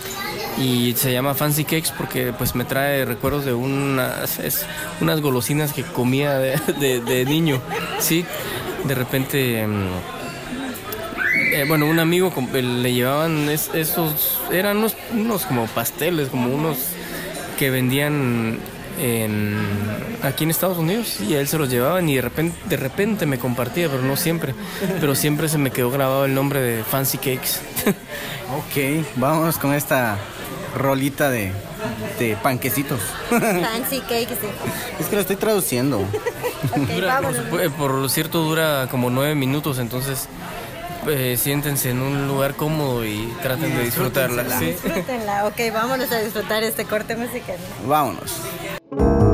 Y se llama Fancy Cakes porque pues me trae recuerdos de unas, es- unas golosinas que comía de, de- de niño, ¿sí? De repente, em, eh, bueno, un amigo eh, le llevaban es- esos, eran unos, unos como pasteles, como unos que vendían en, aquí en Estados Unidos y a él se los llevaban y de repente, de repente me compartía, pero no siempre. Pero siempre se me quedó grabado el nombre de Fancy Cakes. Ok, vamos con esta rolita de, de panquecitos. Fancy cake, sí. es que lo estoy traduciendo. Ok, Dura, por, eh, por lo cierto dura como nueve minutos, entonces eh, siéntense en un lugar cómodo y traten de disfrutarla. ¿sí? Disfrútenla. Ok, vámonos a disfrutar este corte musical. Vámonos.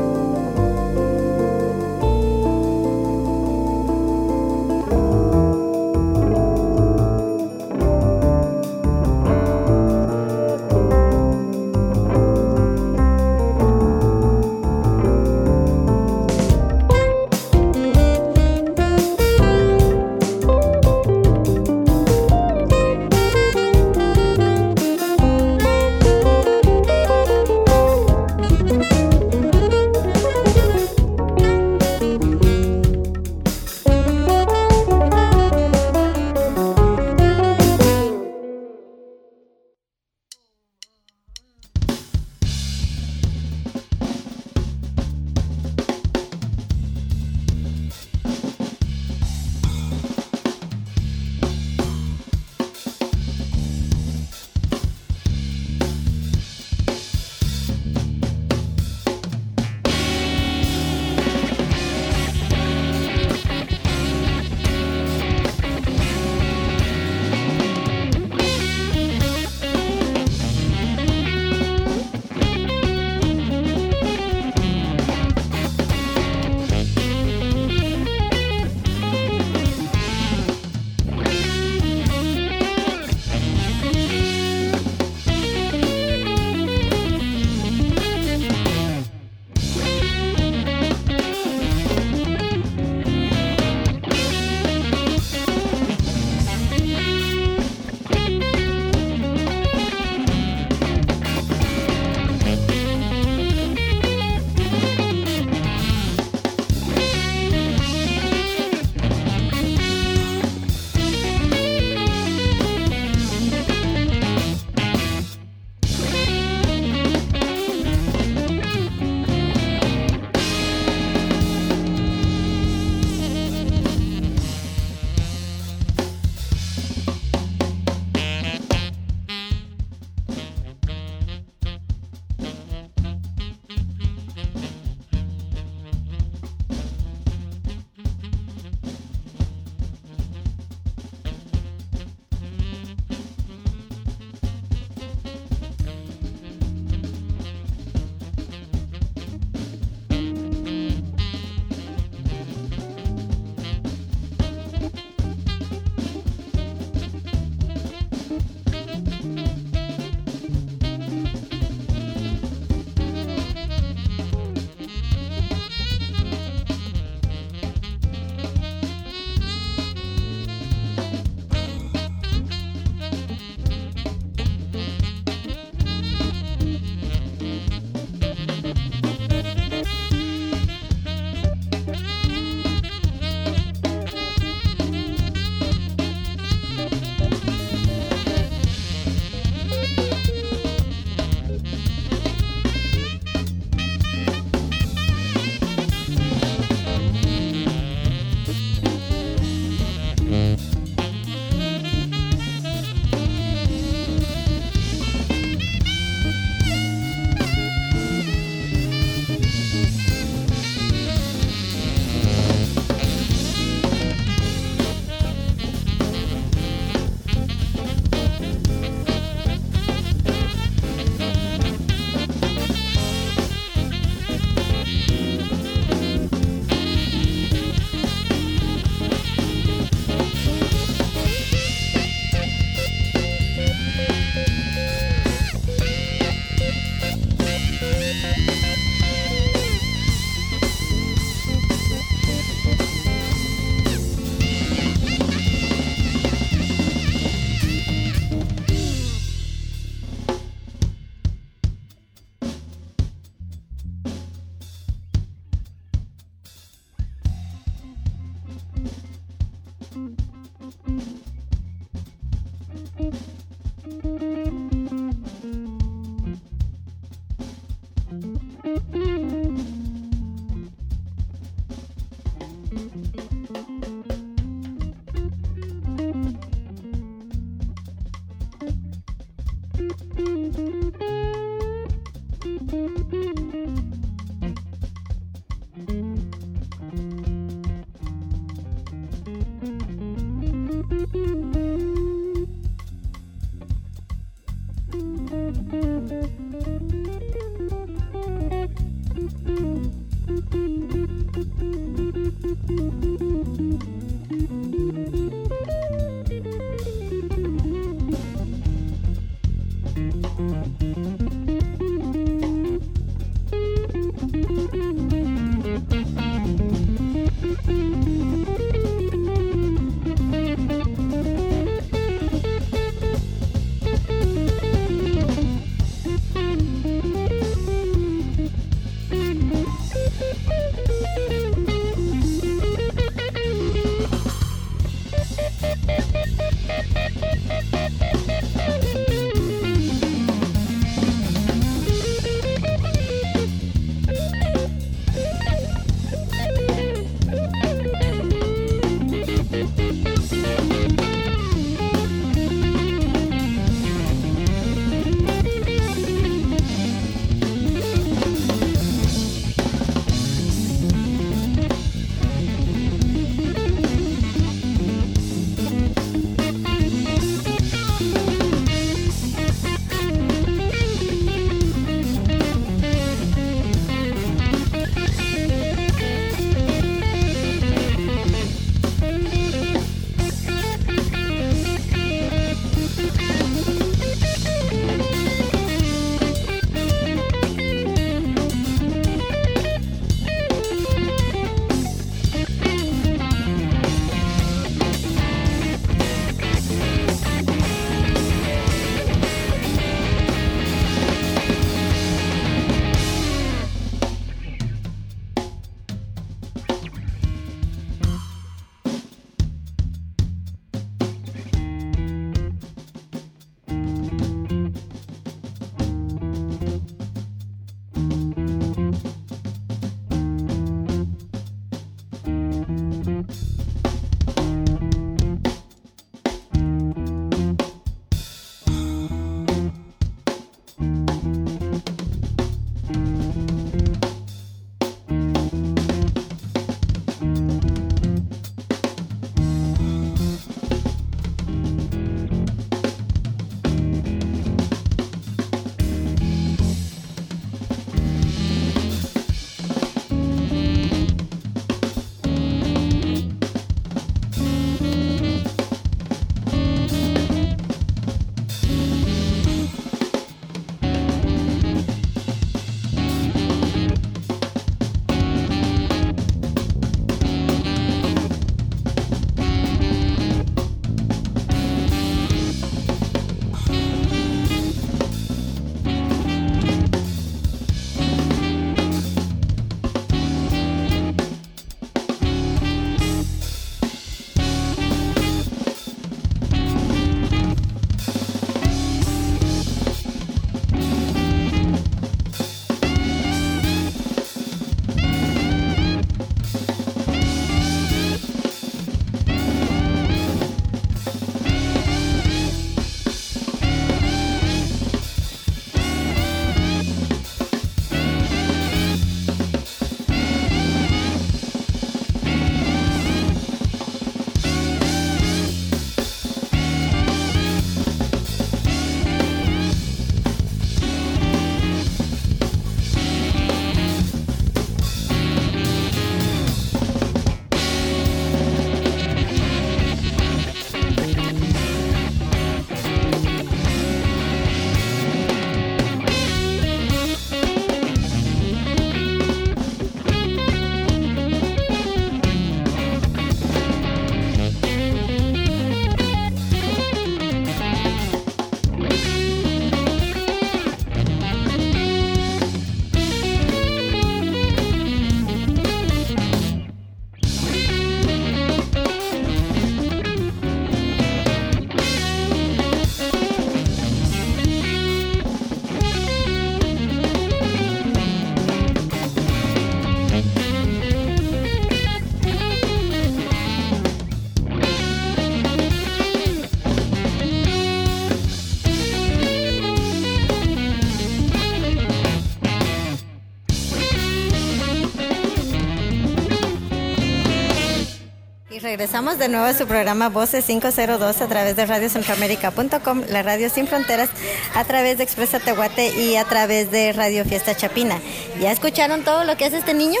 Regresamos de nuevo a su programa Voces 502 a través de radiocentroamérica.com, la radio sin fronteras, a través de Expresa Tehuate y a través de Radio Fiesta Chapina. ¿Ya escucharon todo lo que hace este niño?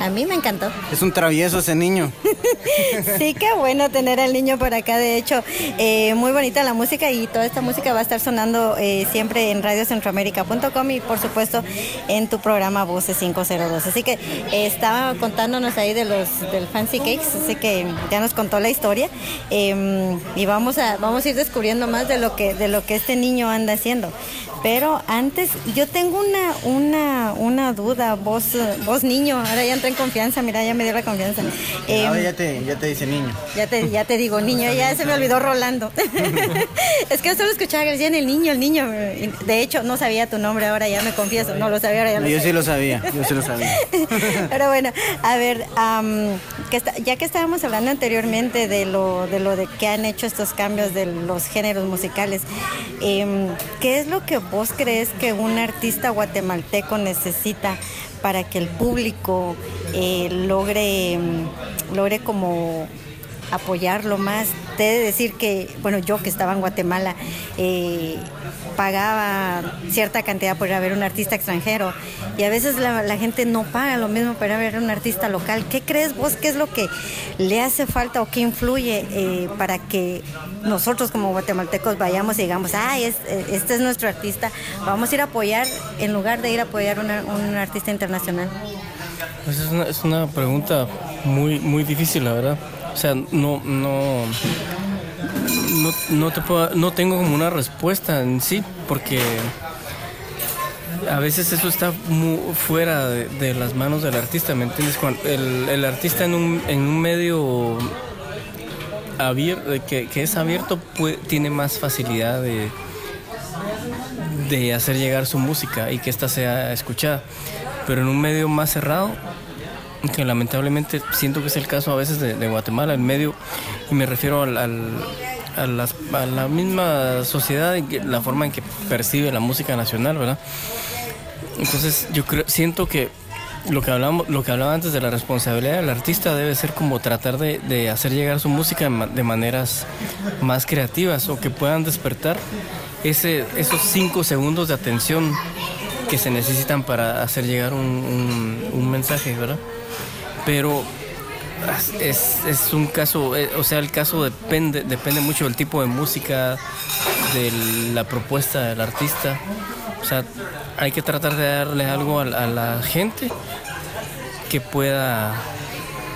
A mí me encantó. Es un travieso ese niño. sí, qué bueno tener al niño por acá. De hecho, eh, muy bonita la música y toda esta música va a estar sonando eh, siempre en radiocentroamérica.com y por supuesto en tu programa Voces 502. Así que eh, estaba contándonos ahí de los del Fancy Cakes, así que ya nos contó la historia em, y vamos a vamos a ir descubriendo más de lo que de lo que este niño anda haciendo. Pero antes, yo tengo una, una, una duda, vos, vos niño, ahora ya entré en confianza, mira, ya me dio la confianza. ahora em, ya te, ya te dice niño. Ya te, ya te digo niño, ya se me olvidó Rolando. es que yo solo escuchaba que decían el niño, el niño. De hecho, no sabía tu nombre, ahora ya me confieso, no lo sabía, ahora ya lo Yo sí lo sabía, yo sí lo sabía. Pero bueno, a ver, que ya que estábamos hablando anteriormente de lo, de lo de que han hecho estos cambios de los géneros musicales, em, ¿qué es lo que vos crees que un artista guatemalteco necesita para que el público eh, logre, mm, logre como apoyarlo más. Te de decir que, bueno, yo que estaba en Guatemala, eh, pagaba cierta cantidad por ir a ver un artista extranjero y a veces la, gente no paga lo mismo para ver un artista local. ¿Qué crees vos? ¿Qué es lo que le hace falta o qué influye eh, para que nosotros como guatemaltecos vayamos y digamos, ay, este es nuestro artista, vamos a ir a apoyar en lugar de ir a apoyar a un artista internacional? Pues es, una, es una pregunta muy, muy difícil, la verdad. O sea, no, no, no, te puedo, no tengo como una respuesta en sí, porque a veces eso está muy fuera de, las manos del artista, ¿me entiendes? Cuando el, artista en un, en un medio que es abierto tiene más facilidad de, de hacer llegar su música y que ésta sea escuchada. Pero en un medio más cerrado, que lamentablemente siento que es el caso a veces de, Guatemala, en medio, y me refiero al, a, la misma sociedad, y la forma en que percibe la música nacional, ¿verdad? Entonces yo creo, siento que lo que hablamos, lo que hablaba antes de la responsabilidad del artista debe ser como tratar de, hacer llegar su música de maneras más creativas o que puedan despertar ese, esos cinco segundos de atención que se necesitan para hacer llegar un mensaje, ¿verdad? Pero es, es, un caso, eh, o sea, el caso depende, depende mucho del tipo de música, de la propuesta del artista. O sea, hay que tratar de darle algo a, la gente que pueda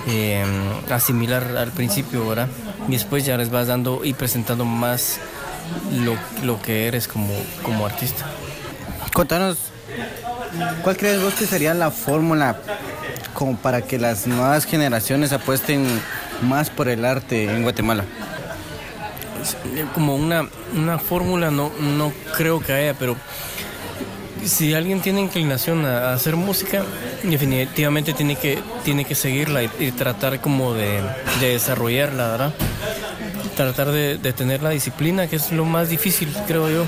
em, asimilar al principio, ¿verdad? Y después ya les vas dando y presentando más lo, lo que eres como, como artista. Contanos, ¿cuál crees vos que sería la fórmula como para que las nuevas generaciones apuesten más por el arte en Guatemala? Como una, una fórmula no, no creo que haya, pero si alguien tiene inclinación a, hacer música, definitivamente tiene que, tiene que seguirla y, tratar como de, desarrollarla, ¿verdad? Tratar de, de, tener la disciplina, que es lo más difícil, creo yo.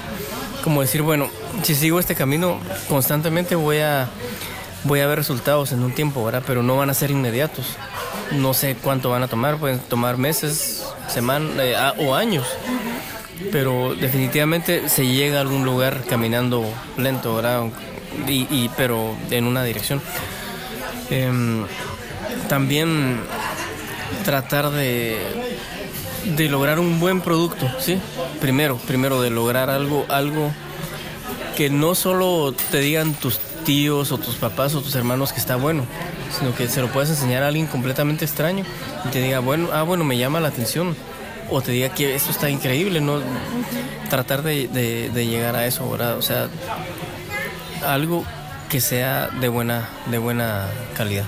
Como decir, bueno, si sigo este camino constantemente voy a voy a ver resultados en un tiempo, ¿verdad? Pero no van a ser inmediatos. No sé cuánto van a tomar, pueden tomar meses, semanas eh, o años. Pero definitivamente se llega a algún lugar caminando lento, ¿verdad? Y, pero en una dirección. Em, también tratar de, de lograr un buen producto, ¿sí? Primero, primero de lograr algo, algo que no solo te digan tus tíos o tus papás o tus hermanos que está bueno, sino que se lo puedes enseñar a alguien completamente extraño y te diga, bueno, ah, bueno, me llama la atención. O te diga que esto está increíble, ¿no? Tratar de, de, llegar a eso, ¿verdad? O sea, algo que sea de buena, de buena calidad.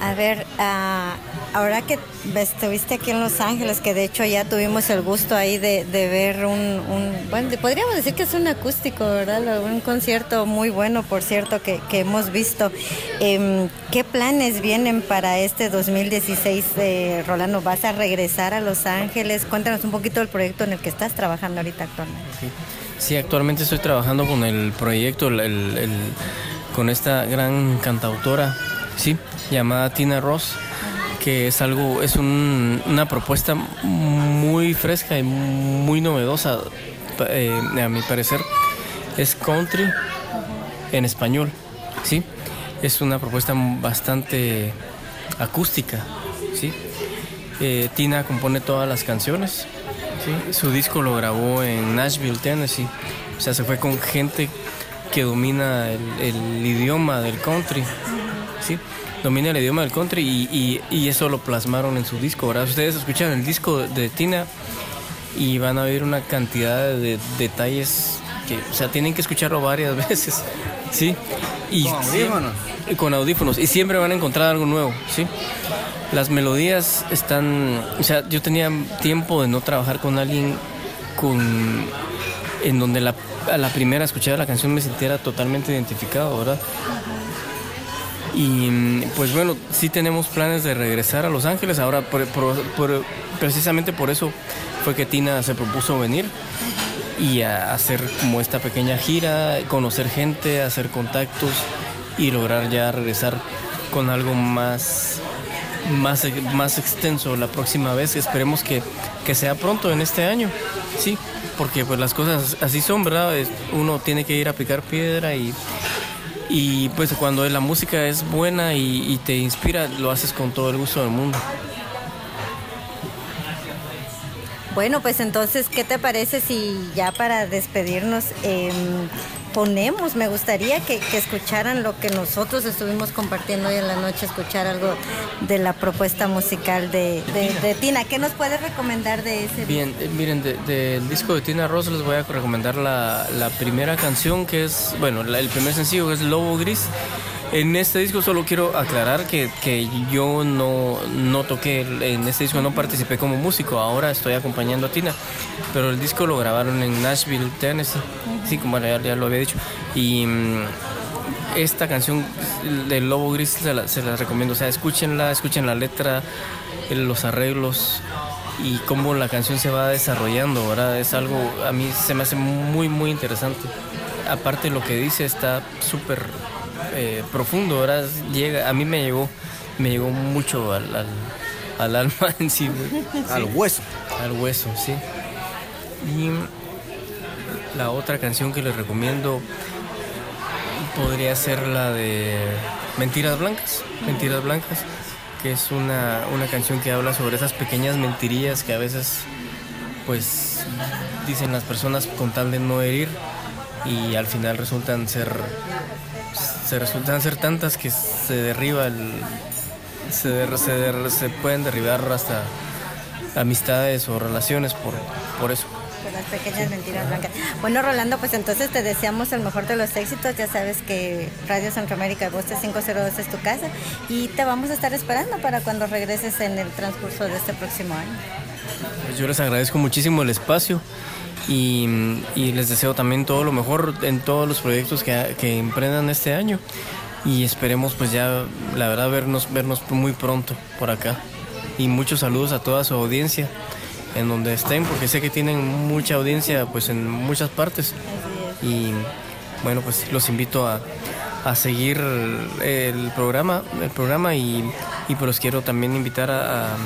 A ver, uh, ahora que estuviste aquí en Los Ángeles, que de hecho ya tuvimos el gusto ahí de, ver un, bueno, podríamos decir que es un acústico, ¿verdad? Un concierto muy bueno, por cierto, que, hemos visto. Em, ¿Qué planes vienen para este 2016, eh, Rolando? ¿Vas a regresar a Los Ángeles? Cuéntanos un poquito del proyecto en el que estás trabajando ahorita actualmente. Sí, actualmente estoy trabajando con el proyecto, con esta gran cantautora, sí, llamada Tina Ross que es algo, es una propuesta muy fresca y muy novedosa, eh, a mi parecer. Es country en español, ¿sí? Es una propuesta bastante acústica, ¿sí? Eh, Tina compone todas las canciones, ¿sí? Su disco lo grabó en Nashville, Tennessee. O sea, se fue con gente que domina el, idioma del country, ¿sí? Domina el idioma del country y, eso lo plasmaron en su disco, ¿verdad? Ustedes escuchan el disco de Tina y van a ver una cantidad de detalles que, o sea, tienen que escucharlo varias veces, ¿sí? Y con audífonos. con audífonos. Y siempre van a encontrar algo nuevo, ¿sí? Las melodías están, o sea, yo tenía tiempo de no trabajar con alguien con en donde la, a la primera escuchada la canción me sintiera totalmente identificado, ¿verdad? Y pues bueno, sí tenemos planes de regresar a Los Ángeles. Ahora, precisamente por eso fue que Tina se propuso venir y a hacer como esta pequeña gira, conocer gente, hacer contactos y lograr ya regresar con algo más, más, más extenso la próxima vez. Esperemos que, que sea pronto en este año, sí, porque pues las cosas así son, ¿verdad? Uno tiene que ir a picar piedra y, y pues cuando la música es buena y, y te inspira, lo haces con todo el gusto del mundo. Bueno, pues entonces, ¿qué te parece si ya para despedirnos em, ponemos? Me gustaría que, escucharan lo que nosotros estuvimos compartiendo hoy en la noche, escuchar algo de la propuesta musical de, Tina. ¿Qué nos puedes recomendar de ese Bien, eh, miren, del disco de Tina Ross les voy a recomendar la, primera canción que es, bueno, el primer sencillo que es Lobo Gris. En este disco solo quiero aclarar que, yo no, no, toqué, en este disco no participé como músico, ahora estoy acompañando a Tina, pero el disco lo grabaron en Nashville, Tennessee, sí, como ya, lo había dicho. Y mm, esta canción del Lobo Gris se la, se recomiendo, o sea, escúchenla, escuchen la letra, los arreglos y cómo la canción se va desarrollando, ¿verdad? Es algo, a mí se me hace muy, muy interesante. Aparte lo que dice está súper eh, profundo, ahora llega, a mí me llegó, me llegó mucho al, alma en sí, Al hueso. Al hueso, sí. Y la otra canción que les recomiendo podría ser la de Mentiras Blancas. Mentiras Blancas, que es una, una canción que habla sobre esas pequeñas mentirillas que a veces pues dicen las personas con tal de no herir y al final resultan ser se resultan ser tantas que se derriba el. Se, se, pueden derribar hasta amistades o relaciones por, por eso. Por las pequeñas mentiras blancas. Bueno, Rolando, pues entonces te deseamos el mejor de los éxitos. Ya sabes que Radio Centroamérica Voces 502 es tu casa y te vamos a estar esperando para cuando regreses en el transcurso de este próximo año. Pues yo les agradezco muchísimo el espacio y, les deseo también todo lo mejor en todos los proyectos que, que, emprendan este año. Y esperemos pues ya la verdad vernos vernos muy pronto por acá. Y muchos saludos a toda su audiencia en donde estén porque sé que tienen mucha audiencia pues en muchas partes. Y bueno pues los invito a, a seguir el programa el programa y, y pues quiero también invitar a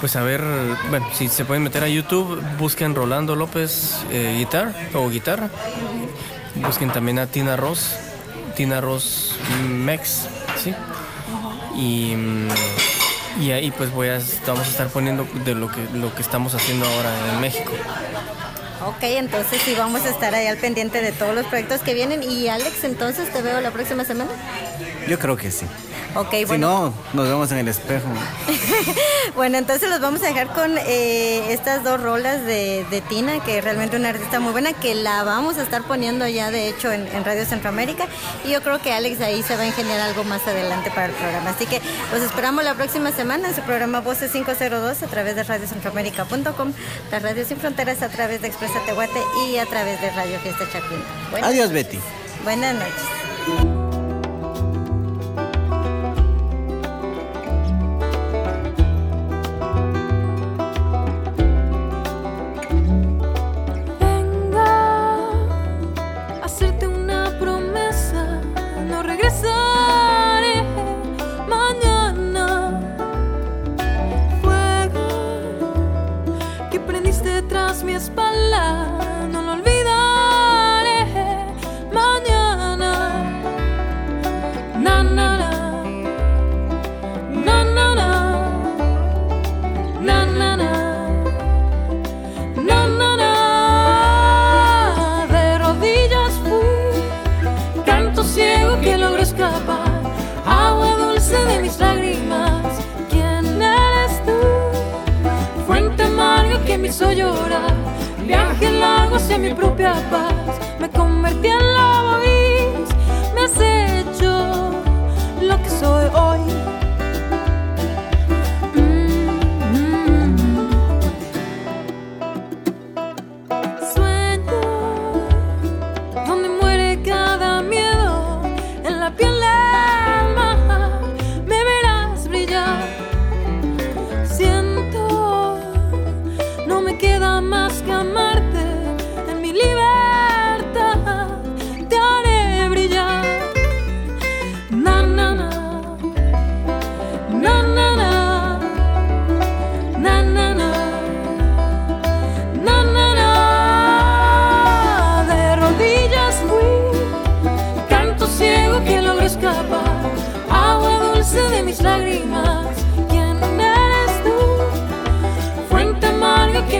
pues a ver, bueno, si se pueden meter a YouTube, busquen Rolando López eh, guitar o guitarra. Busquen también a Tina Ross, Tina Ross Mex, ¿sí? Y, y ahí pues voy a, vamos a estar poniendo de lo que, lo que estamos haciendo ahora en México. Ok, entonces sí vamos a estar ahí al pendiente de todos los proyectos que vienen. Y Alex, entonces te veo la próxima semana. Yo creo que sí. Ok, bueno. Si no, nos vemos en el espejo. bueno, entonces los vamos a dejar con eh, estas dos rolas de, Tina, que es realmente una artista muy buena, que la vamos a estar poniendo ya de hecho en, Radio Centroamérica. Y yo creo que Alex ahí se va a ingeniar algo más adelante para el programa. Así que los esperamos la próxima semana en su programa Voces 502 a través de radiocentroamérica.com, la Radio Sin Fronteras a través de Expresa Tehuate y a través de Radio Fiesta Chapina. Adiós, Betty. Buenas noches. quiero llorar. Viaje en hacia mi propia paz. Me convertí en lobo gris. Me has hecho lo que soy hoy.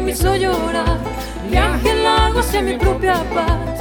me hizo llorar. Viaje en largo hacia mi propia paz.